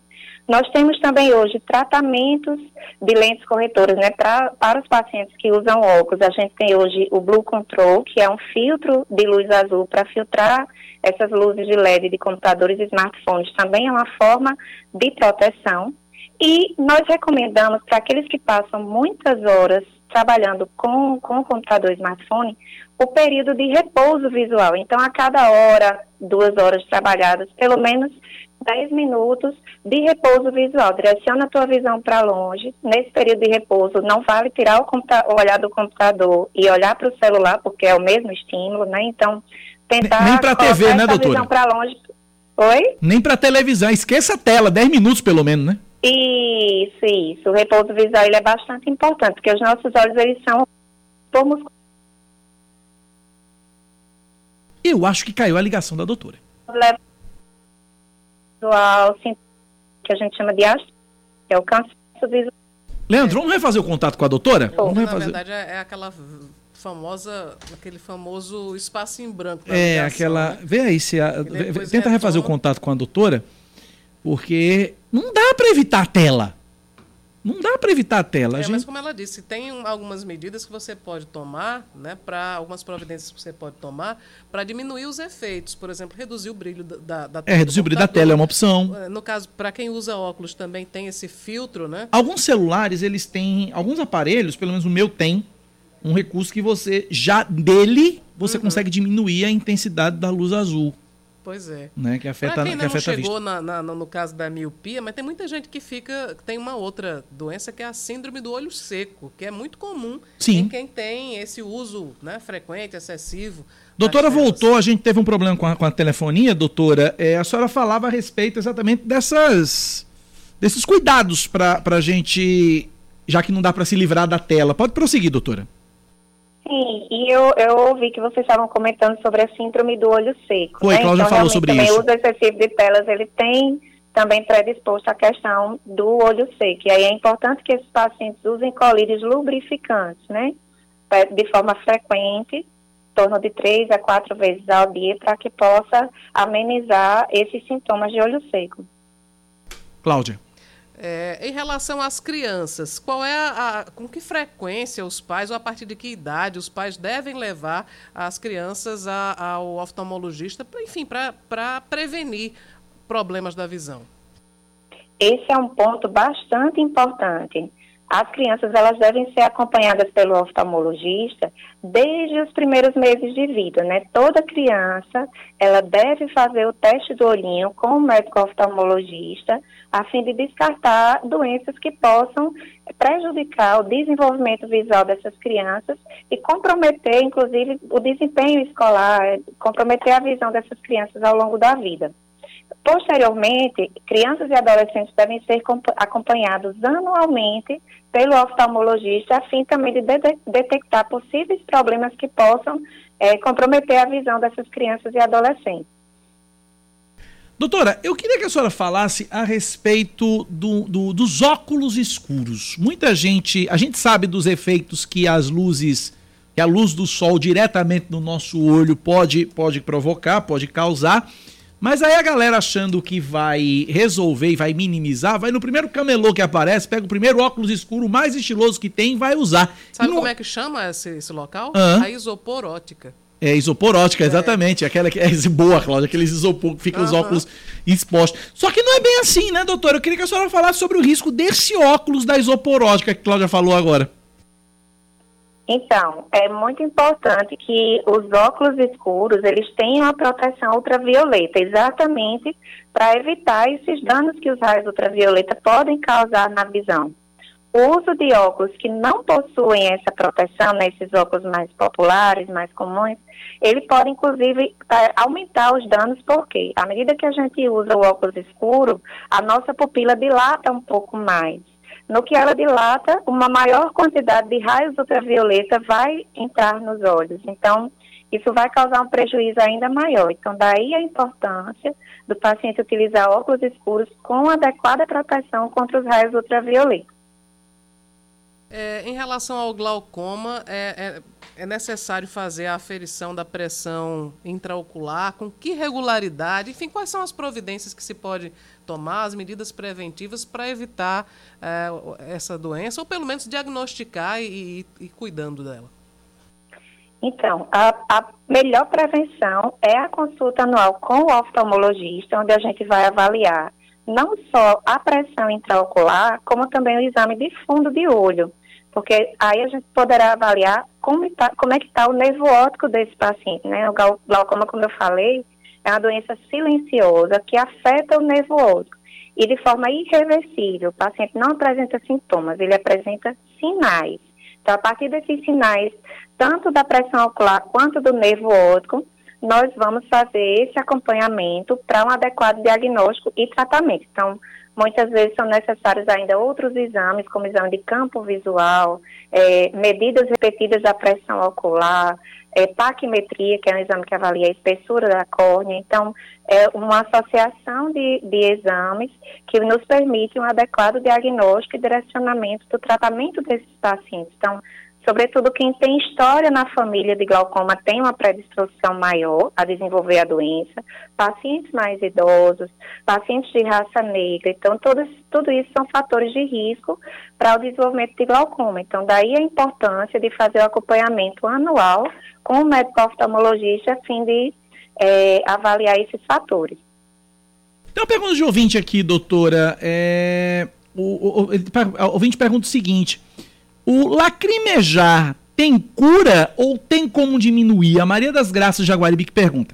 Nós temos também hoje tratamentos de lentes corretoras, né, pra, para os pacientes que usam óculos. A gente tem hoje o Blue Control, que é um filtro de luz azul para filtrar essas luzes de LED de computadores e smartphones. Também é uma forma de proteção. E nós recomendamos para aqueles que passam muitas horas trabalhando com, com o computador e smartphone, o período de repouso visual. Então, a cada hora, duas horas trabalhadas, pelo menos 10 minutos de repouso visual. Direciona a tua visão para longe. Nesse período de repouso, não vale tirar o, o olhar do computador e olhar para o celular, porque é o mesmo estímulo, né? Então, tentar Nem para TV, né, doutora? visão para longe. Oi? Nem para televisão. Esqueça a tela, 10 minutos pelo menos, né? Isso, isso. O repouso visual ele é bastante importante, porque os nossos olhos eles são como Eu acho que caiu a ligação da doutora. Visual, que a gente chama de astro, que é o cansaço visual. Leandro, vamos refazer o contato com a doutora? Vamos Na refazer. verdade, é aquela famosa, aquele famoso espaço em branco. na É, ligação, aquela. né? Vê aí se. A, depois tenta refazer o contato com a doutora, porque não dá para evitar a tela. Não dá para evitar a tela. a É, gente- mas como ela disse, tem um- algumas medidas que você pode tomar, né, para algumas providências que você pode tomar para diminuir os efeitos, por exemplo, reduzir o brilho da, da, da É, reduzir o brilho da tela é uma opção. Eh, No caso, para quem usa óculos também tem esse filtro, né? Alguns celulares, eles têm. Alguns aparelhos, pelo menos o meu tem, um recurso que você já dele você consegue diminuir a intensidade da luz azul, Pois é. né? Que afeta, Pra quem que não a chegou na- na- no, caso da miopia, mas tem muita gente que fica que tem uma outra doença que é a síndrome do olho seco, que é muito comum Sim. em quem tem esse uso né, frequente, excessivo. Doutora voltou, a gente teve um problema com a, com a telefonia, doutora. É, a senhora falava a respeito exatamente dessas desses cuidados para a gente, já que não dá para se livrar da tela. Pode prosseguir, doutora. Sim, e eu, eu ouvi que vocês estavam comentando sobre a síndrome do olho seco. Foi, né? Cláudia então, falou sobre também isso. O uso excessivo de telas, ele tem também predisposto à questão do olho seco. E aí é importante que esses pacientes usem colírios lubrificantes, né? De forma frequente, em torno de três a quatro vezes ao dia, para que possa amenizar esses sintomas de olho seco. Cláudia. É, em relação às crianças, qual é a, a- com que frequência os pais ou a partir de que idade os pais devem levar as crianças a- ao oftalmologista, enfim, para prevenir problemas da visão? Esse é um ponto bastante importante. As crianças elas devem ser acompanhadas pelo oftalmologista desde os primeiros meses de vida, né? Toda criança ela deve fazer o teste do olhinho com o médico oftalmologista a fim de descartar doenças que possam prejudicar o desenvolvimento visual dessas crianças e comprometer, inclusive, o desempenho escolar, comprometer a visão dessas crianças ao longo da vida. Posteriormente, crianças e adolescentes devem ser compa- acompanhados anualmente pelo oftalmologista, a fim também de de- detectar possíveis problemas que possam eh, comprometer a visão dessas crianças e adolescentes. Doutora, eu queria que a senhora falasse a respeito do, do- dos óculos escuros. Muita gente, a gente sabe dos efeitos que as luzes, que a luz do sol diretamente no nosso olho pode, pode provocar, pode causar. Mas aí a galera achando que vai resolver e vai minimizar, vai no primeiro camelô que aparece, pega o primeiro óculos escuro mais estiloso que tem e vai usar. Sabe não- como é que chama esse, esse local? Hã? A isopor ótica. É isopor ótica, exatamente. Aquela que é boa, Cláudia, aqueles isopor que ficam os Aham. óculos expostos. Só que não é bem assim, né, doutora? Eu queria que a senhora falasse sobre o risco desse óculos da isopor ótica que a Cláudia falou agora. Então, é muito importante que os óculos escuros, eles tenham a proteção ultravioleta, exatamente para evitar esses danos que os raios ultravioleta podem causar na visão. O uso de óculos que não possuem essa proteção, né, esses óculos mais populares, mais comuns, ele pode, inclusive, eh, aumentar os danos, porque à medida que a gente usa o óculos escuro, a nossa pupila dilata um pouco mais. No que ela dilata, uma maior quantidade de raios ultravioleta vai entrar nos olhos. Então, isso vai causar um prejuízo ainda maior. Então, daí a importância do paciente utilizar óculos escuros com adequada proteção contra os raios ultravioleta. É, em relação ao glaucoma, é, é- é necessário fazer a aferição da pressão intraocular, com que regularidade, enfim, quais são as providências que se pode tomar, as medidas preventivas para evitar é, essa doença, ou pelo menos diagnosticar e, e cuidando dela? Então, a, a melhor prevenção é a consulta anual com o oftalmologista, onde a gente vai avaliar não só a pressão intraocular, como também o exame de fundo de olho, porque aí a gente poderá avaliar como, tá- como é que está o nervo óptico desse paciente, né? O glau- glaucoma, como eu falei, é uma doença silenciosa que afeta o nervo óptico e de forma irreversível. O paciente não apresenta sintomas, ele apresenta sinais. Então, a partir desses sinais, tanto da pressão ocular quanto do nervo óptico, nós vamos fazer esse acompanhamento para um adequado diagnóstico e tratamento. Então, muitas vezes são necessários ainda outros exames, como exame de campo visual, eh, medidas repetidas da pressão ocular, eh, paquimetria, que é um exame que avalia a espessura da córnea. Então, é uma associação de, de exames que nos permite um adequado diagnóstico e direcionamento do tratamento desses pacientes. Então, sobretudo quem tem história na família de glaucoma tem uma predisposição maior a desenvolver a doença, pacientes mais idosos, pacientes de raça negra, então todos, tudo isso são fatores de risco para o desenvolvimento de glaucoma. Então daí a importância de fazer o acompanhamento anual com o médico oftalmologista a fim de eh, avaliar esses fatores. Uma pergunta de ouvinte aqui, doutora. É, o, o, o, o ouvinte pergunta o seguinte: o lacrimejar tem cura ou tem como diminuir? A Maria das Graças Jaguaribe que pergunta.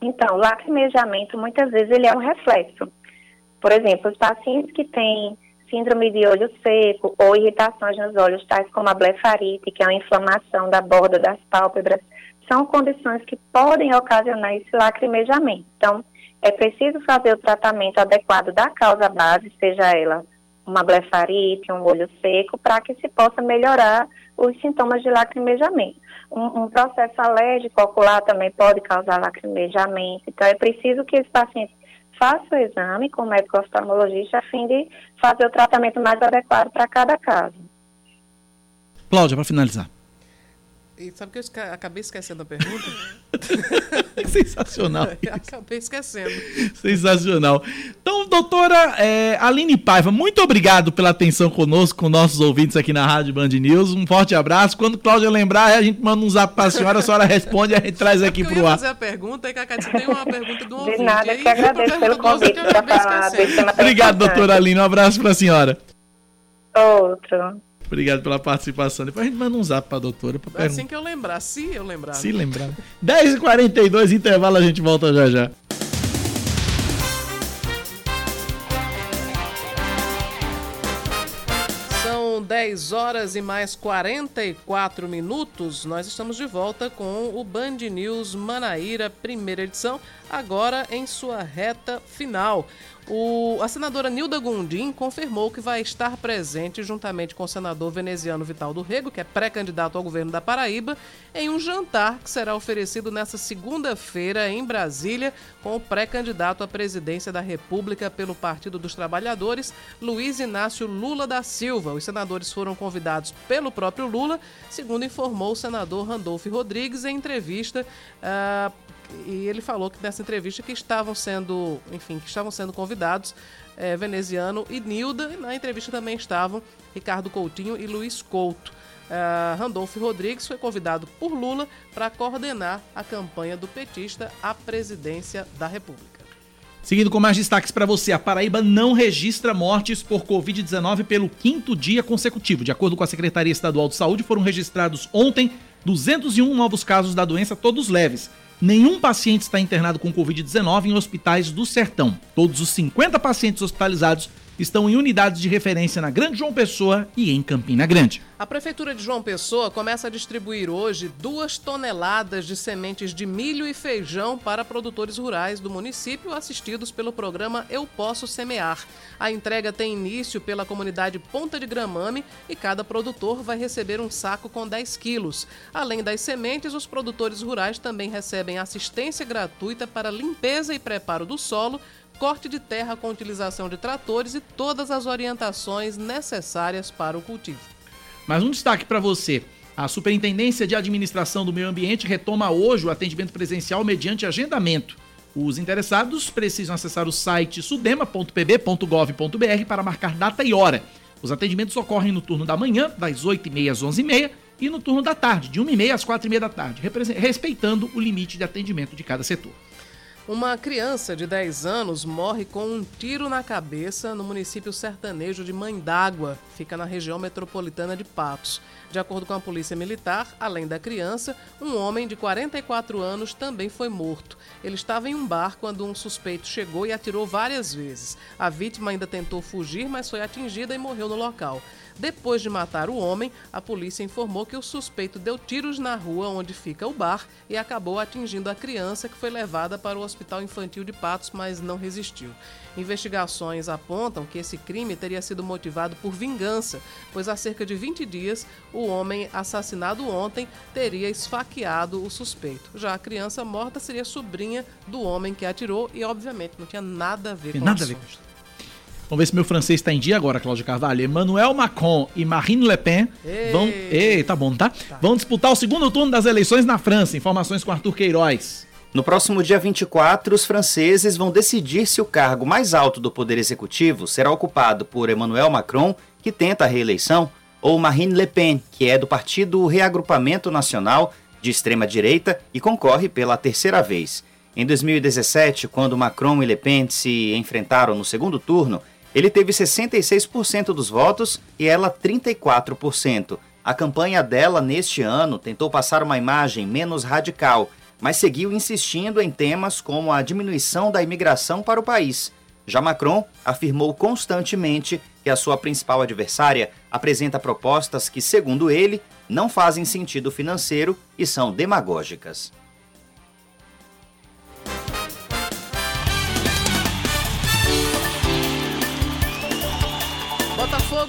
Então, o lacrimejamento, muitas vezes, ele é um reflexo. Por exemplo, os pacientes que têm síndrome de olho seco ou irritações nos olhos, tais como a blefarite, que é uma inflamação da borda das pálpebras, são condições que podem ocasionar esse lacrimejamento. Então, é preciso fazer o tratamento adequado da causa base, seja ela uma blefarite, um olho seco, para que se possa melhorar os sintomas de lacrimejamento. Um, um processo alérgico ocular também pode causar lacrimejamento, então é preciso que esse paciente faça o exame com o médico oftalmologista a fim de fazer o tratamento mais adequado para cada caso. Cláudia, para finalizar. E sabe que eu esca- acabei esquecendo a pergunta? Sensacional. acabei esquecendo. Sensacional. Então, doutora é, Aline Paiva, muito obrigado pela atenção conosco, com nossos ouvintes aqui na Rádio Band News. Um forte abraço. Quando Cláudia lembrar, a gente manda um zap para a senhora, a senhora responde e a gente traz aqui Eu pro ar. fazer a pergunta e Cacá tem uma pergunta do De ouvinte. nada, E aí, que agradeço eu pelo convite que eu acabei esquecendo. Obrigado, doutora Aline. Um abraço para a senhora. Outro. Obrigado pela participação. Depois a gente manda um zap para a doutora para Assim perguntar. que eu lembrar, se eu lembrar. Se lembrar. 10h42, intervalo, a gente volta já já. São 10 horas e mais 44 minutos. Nós estamos de volta com o Band News Manaíra, primeira edição, agora em sua reta final. O, a senadora Nilda Gondim confirmou que vai estar presente juntamente com o senador veneziano Vital do Rego, que é pré-candidato ao governo da Paraíba, em um jantar que será oferecido nesta segunda-feira em Brasília com o pré-candidato à presidência da República pelo Partido dos Trabalhadores, Luiz Inácio Lula da Silva. Os senadores foram convidados pelo próprio Lula, segundo informou o senador Randolfo Rodrigues em entrevista. ah, e ele falou que nessa entrevista que estavam sendo, enfim, que estavam sendo convidados eh, veneziano e Nilda. E na entrevista também estavam Ricardo Coutinho e Luiz Couto. Uh, Randolfo Rodrigues foi convidado por Lula para coordenar a campanha do petista à presidência da República. Seguindo com mais destaques para você, a Paraíba não registra mortes por Covid-19 pelo quinto dia consecutivo. De acordo com a Secretaria Estadual de Saúde, foram registrados ontem 201 novos casos da doença, todos leves. Nenhum paciente está internado com Covid-19 em hospitais do Sertão. Todos os 50 pacientes hospitalizados estão em unidades de referência na Grande João Pessoa e em Campina Grande. A Prefeitura de João Pessoa começa a distribuir hoje duas toneladas de sementes de milho e feijão para produtores rurais do município assistidos pelo programa Eu Posso Semear. A entrega tem início pela comunidade Ponta de Gramame e cada produtor vai receber um saco com 10 quilos. Além das sementes, os produtores rurais também recebem assistência gratuita para limpeza e preparo do solo corte de terra com utilização de tratores e todas as orientações necessárias para o cultivo. Mais um destaque para você. A Superintendência de Administração do Meio Ambiente retoma hoje o atendimento presencial mediante agendamento. Os interessados precisam acessar o site sudema.pb.gov.br para marcar data e hora. Os atendimentos ocorrem no turno da manhã, das 8h30 às 11h30, e no turno da tarde, de 1h30 às 4h30 da tarde, respeitando o limite de atendimento de cada setor. Uma criança de 10 anos morre com um tiro na cabeça no município sertanejo de Mãe d'Água, fica na região metropolitana de Patos. De acordo com a Polícia Militar, além da criança, um homem de 44 anos também foi morto. Ele estava em um bar quando um suspeito chegou e atirou várias vezes. A vítima ainda tentou fugir, mas foi atingida e morreu no local. Depois de matar o homem, a polícia informou que o suspeito deu tiros na rua onde fica o bar e acabou atingindo a criança que foi levada para o Hospital Infantil de Patos, mas não resistiu. Investigações apontam que esse crime teria sido motivado por vingança, pois há cerca de 20 dias o homem assassinado ontem teria esfaqueado o suspeito. Já a criança morta seria sobrinha do homem que atirou e, obviamente, não tinha nada a ver Tem com nada a ver com isso. Vamos ver se meu francês está em dia agora, Cláudio Carvalho. Emmanuel Macron e Marine Le Pen vão. Ei, tá bom, tá? Vão disputar o segundo turno das eleições na França. Informações com Arthur Queiroz. No próximo dia 24, os franceses vão decidir se o cargo mais alto do poder executivo será ocupado por Emmanuel Macron, que tenta a reeleição, ou Marine Le Pen, que é do Partido Reagrupamento Nacional de extrema direita e concorre pela terceira vez. Em 2017, quando Macron e Le Pen se enfrentaram no segundo turno, ele teve 66% dos votos e ela 34%. A campanha dela neste ano tentou passar uma imagem menos radical, mas seguiu insistindo em temas como a diminuição da imigração para o país. Já Macron afirmou constantemente que a sua principal adversária apresenta propostas que, segundo ele, não fazem sentido financeiro e são demagógicas.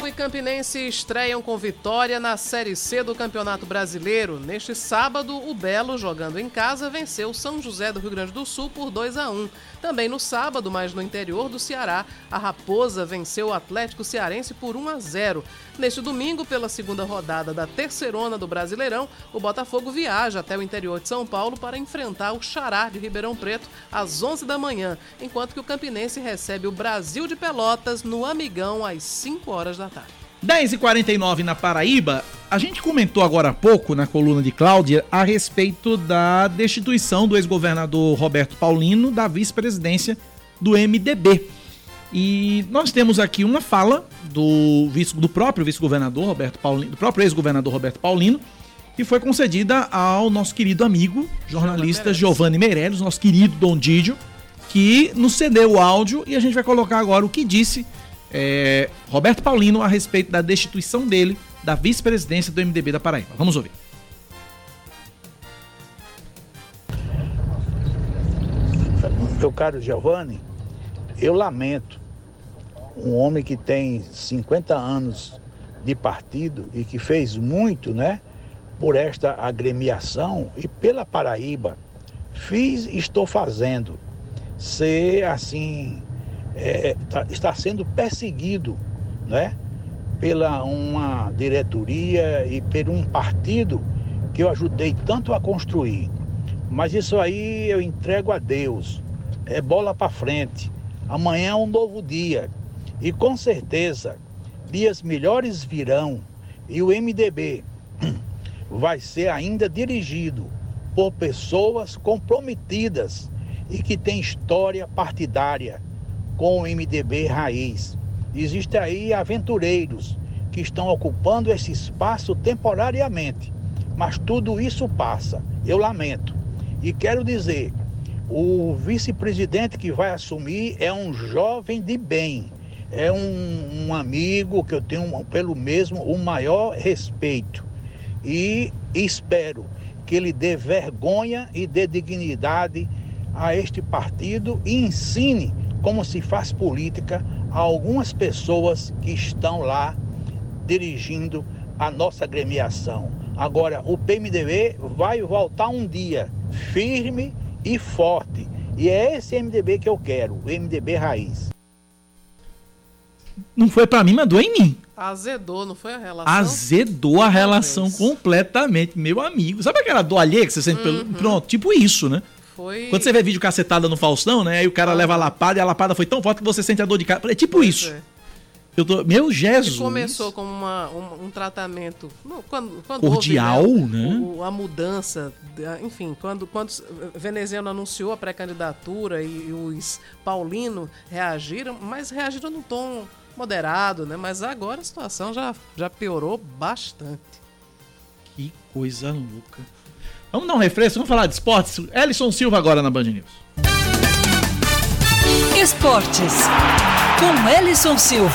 Botafogo e Campinense estreiam com vitória na Série C do Campeonato Brasileiro. Neste sábado, o Belo, jogando em casa, venceu São José do Rio Grande do Sul por 2 a 1. Também no sábado, mas no interior do Ceará, a Raposa venceu o Atlético Cearense por 1 a 0. Neste domingo, pela segunda rodada da terceirona do Brasileirão, o Botafogo viaja até o interior de São Paulo para enfrentar o Xará de Ribeirão Preto às 11 da manhã, enquanto que o Campinense recebe o Brasil de Pelotas no Amigão às 5 horas da tarde. 10h49 na Paraíba, a gente comentou agora há pouco na coluna de Cláudia a respeito da destituição do ex-governador Roberto Paulino da vice-presidência do MDB. E nós temos aqui uma fala do, vice, do próprio vice-governador Roberto Paulino, do próprio ex-governador Roberto Paulino, que foi concedida ao nosso querido amigo, jornalista Giovanni Meirelles, nosso querido Dom Didio, que nos cedeu o áudio e a gente vai colocar agora o que disse é, Roberto Paulino a respeito da destituição dele da vice-presidência do MDB da Paraíba. Vamos ouvir. Meu caro Giovanni, eu lamento um homem que tem 50 anos de partido e que fez muito, né, por esta agremiação e pela Paraíba. Fiz e estou fazendo ser assim é, tá, está sendo perseguido né, pela uma diretoria e por um partido que eu ajudei tanto a construir. Mas isso aí eu entrego a Deus. É bola para frente. Amanhã é um novo dia. E com certeza, dias melhores virão e o MDB vai ser ainda dirigido por pessoas comprometidas e que têm história partidária com o MDB raiz. Existem aí aventureiros que estão ocupando esse espaço temporariamente, mas tudo isso passa. Eu lamento. E quero dizer, o vice-presidente que vai assumir é um jovem de bem, é um, um amigo que eu tenho pelo mesmo o maior respeito. E espero que ele dê vergonha e dê dignidade a este partido e ensine como se faz política a algumas pessoas que estão lá dirigindo a nossa gremiação. Agora, o PMDB vai voltar um dia firme e forte. E é esse MDB que eu quero, o MDB raiz. Não foi para mim, mandou em mim. Azedou, não foi a relação? Azedou a relação completamente, meu amigo. Sabe aquela dor alheia que você sente pelo. Uhum. Pronto, tipo isso, né? Foi. Quando você vê vídeo cacetada no Faustão, né? Aí o cara leva a lapada e a lapada foi tão forte que você sente a dor de cara. É tipo isso. é. Eu tô... Meu Jesus. Que começou como uma, um, um tratamento. Quando, quando Cordial, houve, né? o- a mudança. da- Enfim, quando, quando Veneziano anunciou a pré-candidatura e, e os Paulino reagiram, mas reagiram num tom moderado, né? Mas agora a situação já, já piorou bastante. Que coisa louca. Vamos dar um refresco, vamos falar de esportes. Ellison Silva agora na Band News. Esportes. Com Ellison Silva.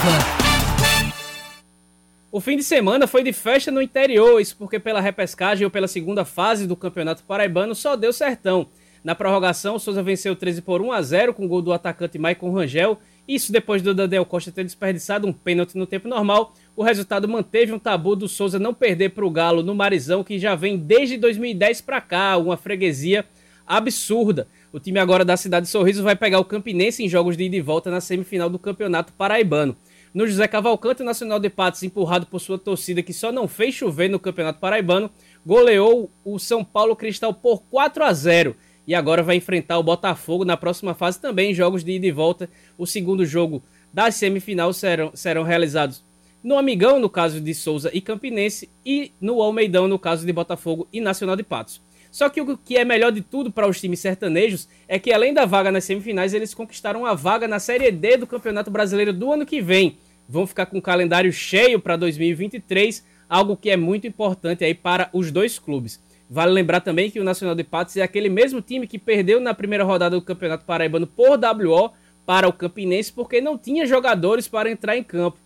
O fim de semana foi de festa no interior, isso porque pela repescagem ou pela segunda fase do Campeonato Paraibano só deu sertão. Na prorrogação, o Souza venceu 13 por 1 a 0 com o gol do atacante Maicon Rangel. Isso depois do Daniel Costa ter desperdiçado um pênalti no tempo normal. O resultado manteve um tabu do Souza não perder para o Galo no Marizão, que já vem desde 2010 para cá, uma freguesia absurda. O time agora da cidade de Sorriso vai pegar o Campinense em jogos de ida e volta na semifinal do Campeonato Paraibano. No José Cavalcante, o Nacional de Patos, empurrado por sua torcida que só não fez chover no Campeonato Paraibano, goleou o São Paulo Cristal por 4 a 0 e agora vai enfrentar o Botafogo na próxima fase também jogos de ida e volta. O segundo jogo das semifinais serão, serão realizados no Amigão, no caso de Souza e Campinense, e no Almeidão, no caso de Botafogo e Nacional de Patos. Só que o que é melhor de tudo para os times sertanejos é que, além da vaga nas semifinais, eles conquistaram a vaga na Série D do Campeonato Brasileiro do ano que vem. Vão ficar com o calendário cheio para 2023, algo que é muito importante aí para os dois clubes. Vale lembrar também que o Nacional de Patos é aquele mesmo time que perdeu na primeira rodada do Campeonato Paraibano por WO para o Campinense porque não tinha jogadores para entrar em campo.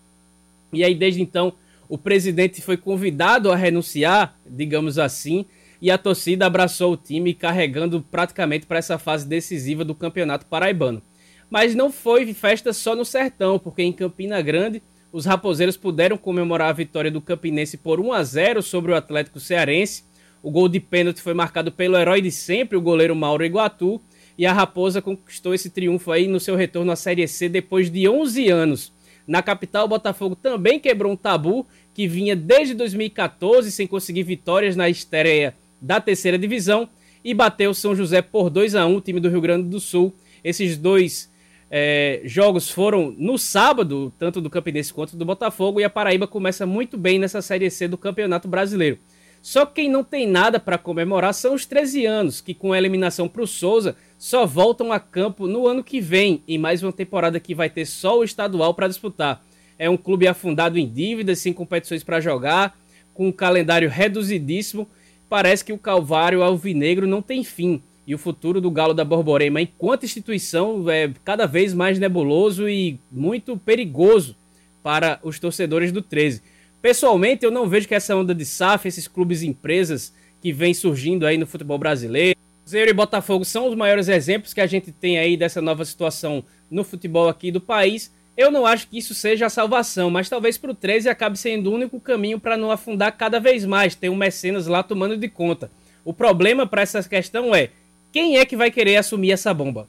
E aí, desde então, o presidente foi convidado a renunciar, digamos assim, e a torcida abraçou o time, carregando praticamente para essa fase decisiva do Campeonato Paraibano. Mas não foi festa só no Sertão, porque em Campina Grande, os raposeiros puderam comemorar a vitória do Campinense por 1 a 0 sobre o Atlético Cearense. O gol de pênalti foi marcado pelo herói de sempre, o goleiro Mauro Iguatu, e a Raposa conquistou esse triunfo aí no seu retorno à Série C depois de 11 anos. Na capital, o Botafogo também quebrou um tabu que vinha desde 2014 sem conseguir vitórias na estreia da terceira divisão e bateu São José por 2 a 1 o time do Rio Grande do Sul. Esses dois é, jogos foram no sábado, tanto do Campinense quanto do Botafogo, e a Paraíba começa muito bem nessa Série C do Campeonato Brasileiro. Só que quem não tem nada para comemorar são os 13 anos, que com a eliminação para o Souza só voltam a campo no ano que vem, em mais uma temporada que vai ter só o estadual para disputar. É um clube afundado em dívidas, sem competições para jogar, com um calendário reduzidíssimo. Parece que o Calvário Alvinegro não tem fim. E o futuro do Galo da Borborema, enquanto instituição, é cada vez mais nebuloso e muito perigoso para os torcedores do 13. Pessoalmente, eu não vejo que essa onda de SAF, esses clubes e empresas que vêm surgindo aí no futebol brasileiro, Cruzeiro e Botafogo são os maiores exemplos que a gente tem aí dessa nova situação no futebol aqui do país. Eu não acho que isso seja a salvação, mas talvez para o 13 acabe sendo o único caminho para não afundar cada vez mais, ter um mecenas lá tomando de conta. O problema para essa questão é quem é que vai querer assumir essa bomba?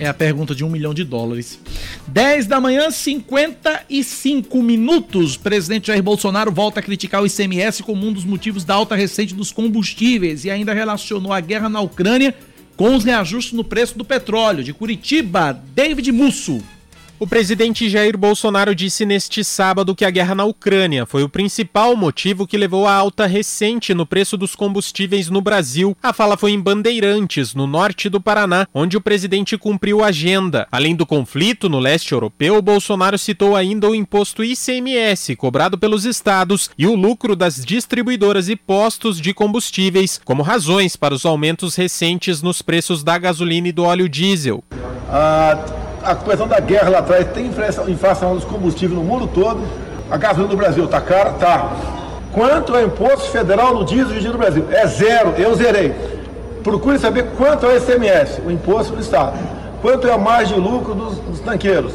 É a pergunta de um milhão de dólares. 10 da manhã, 55 minutos. Presidente Jair Bolsonaro volta a criticar o ICMS como um dos motivos da alta recente dos combustíveis e ainda relacionou a guerra na Ucrânia com os reajustes no preço do petróleo. De Curitiba, David Musso. O presidente Jair Bolsonaro disse neste sábado que a guerra na Ucrânia foi o principal motivo que levou à alta recente no preço dos combustíveis no Brasil. A fala foi em Bandeirantes, no norte do Paraná, onde o presidente cumpriu a agenda. Além do conflito no leste europeu, Bolsonaro citou ainda o imposto ICMS cobrado pelos estados e o lucro das distribuidoras e postos de combustíveis como razões para os aumentos recentes nos preços da gasolina e do óleo diesel. Ah, a questão da guerra lá atrás tem inflação, dos combustíveis no mundo todo. A gasolina do Brasil está cara? Tá. Quanto é o imposto federal no diesel e do Brasil? É zero, eu zerei. Procure saber quanto é o ICMS, o imposto do Estado. Quanto é a margem de lucro dos, dos tanqueiros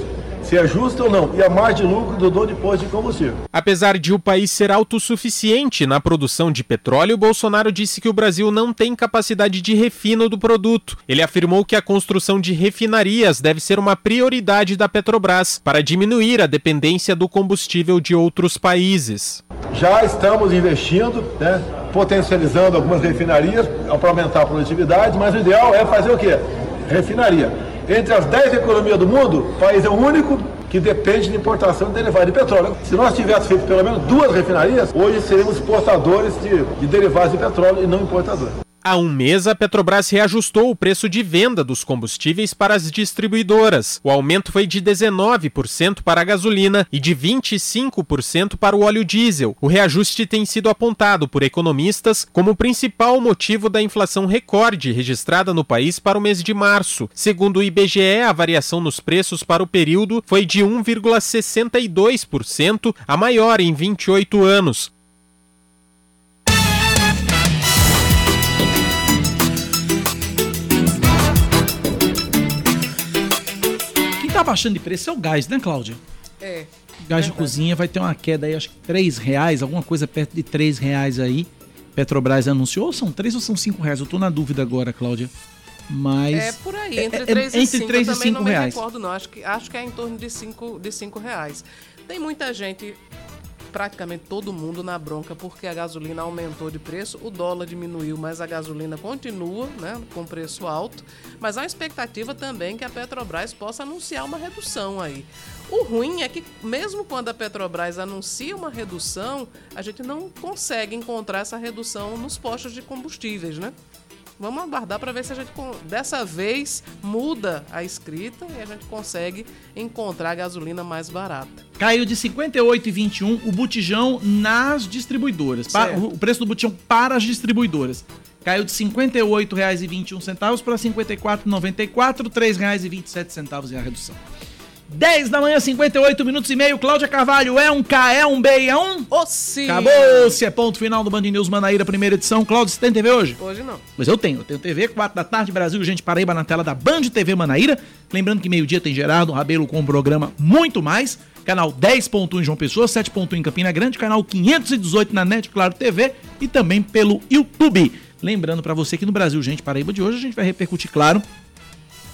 se é justo ou não, e a margem de lucro do dono de posto de combustível. Apesar de o país ser autossuficiente na produção de petróleo, Bolsonaro disse que o Brasil não tem capacidade de refino do produto. Ele afirmou que a construção de refinarias deve ser uma prioridade da Petrobras para diminuir a dependência do combustível de outros países. Já estamos investindo, né, potencializando algumas refinarias para aumentar a produtividade, mas o ideal é fazer o quê? Refinaria. Entre as 10 economias do mundo, o país é o único que depende de importação de derivados de petróleo. Se nós tivéssemos feito pelo menos duas refinarias, hoje seríamos exportadores de, de derivados de petróleo e não importadores. Há um mês, a Petrobras reajustou o preço de venda dos combustíveis para as distribuidoras. O aumento foi de 19% para a gasolina e de 25% para o óleo diesel. O reajuste tem sido apontado por economistas como o principal motivo da inflação recorde registrada no país para o mês de março. Segundo o IBGE, a variação nos preços para o período foi de 1,62%, a maior em 28 anos. Tá baixando de preço é o gás, né, Cláudia? É. Gás de cozinha vai ter uma queda aí, acho que 3 reais, alguma coisa perto de 3 reais aí. Petrobras anunciou, ou são 3 ou são 5 reais? Eu tô na dúvida agora, Cláudia. Mas. É por aí, entre 3 é, e 5. Entre 3 e 5 não reais. me recordo, não. Acho que, acho que é em torno de 5 de cinco reais. Tem muita gente praticamente todo mundo na bronca porque a gasolina aumentou de preço, o dólar diminuiu, mas a gasolina continua né, com preço alto. Mas há expectativa também que a Petrobras possa anunciar uma redução aí. O ruim é que, mesmo quando a Petrobras anuncia uma redução, a gente não consegue encontrar essa redução nos postos de combustíveis, né? Vamos aguardar para ver se a gente dessa vez muda a escrita e a gente consegue encontrar a gasolina mais barata. Caiu de 58,21 o botijão nas distribuidoras. Certo. O preço do botijão para as distribuidoras. Caiu de R$ 58,21 para R$ 54,94, R$ 3,27 é a redução. 10 da manhã, 58 minutos e meio. Cláudia Carvalho, é um K, é um B, é um? Ô, sim. Acabou-se, é ponto final do Band News Manaíra, primeira edição. Cláudio, você tem TV hoje? Hoje não. Mas eu tenho, eu tenho TV, 4 da tarde, Brasil, gente, Paraíba na tela da Band TV Manaíra. Lembrando que meio-dia tem Gerardo Rabelo com o programa Muito Mais. Canal 10.1 em João Pessoa, 7.1 em Campina Grande, canal 518 na NET, Claro TV e também pelo YouTube. Lembrando para você que no Brasil, gente, Paraíba de hoje, a gente vai repercutir, claro,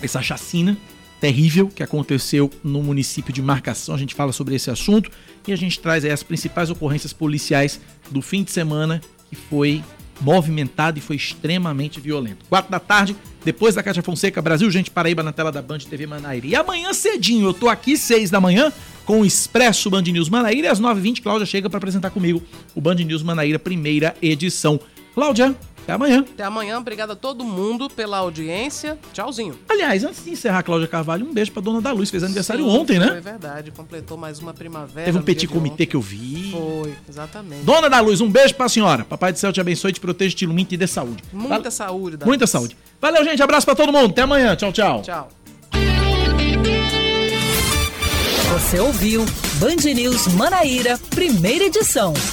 essa chacina terrível que aconteceu no município de Marcação. A gente fala sobre esse assunto e a gente traz as principais ocorrências policiais do fim de semana que foi movimentado e foi extremamente violento. Quatro da tarde, depois da Cátia Fonseca, Brasil, gente, Paraíba na tela da Band TV Manaíra. E amanhã cedinho, eu tô aqui seis da manhã com o Expresso Band News Manaíra e às 9h20 Cláudia chega para apresentar comigo o Band News Manaíra primeira edição. Cláudia, até amanhã. Até amanhã, obrigado a todo mundo pela audiência. Tchauzinho. Aliás, antes de encerrar, Cláudia Carvalho, um beijo pra dona da Luz. Fez aniversário Sim, ontem, né? Foi verdade, completou mais uma primavera. Teve um petit comitê que eu vi. Foi, exatamente. Dona da Luz, um beijo pra senhora. Papai do céu te abençoe, te proteja, te ilumine e te dê saúde. Muita Val- saúde. Davi. Muita saúde. Valeu, gente. Abraço pra todo mundo. Até amanhã. Tchau, tchau. Tchau. Você ouviu Band News Manaíra, primeira edição.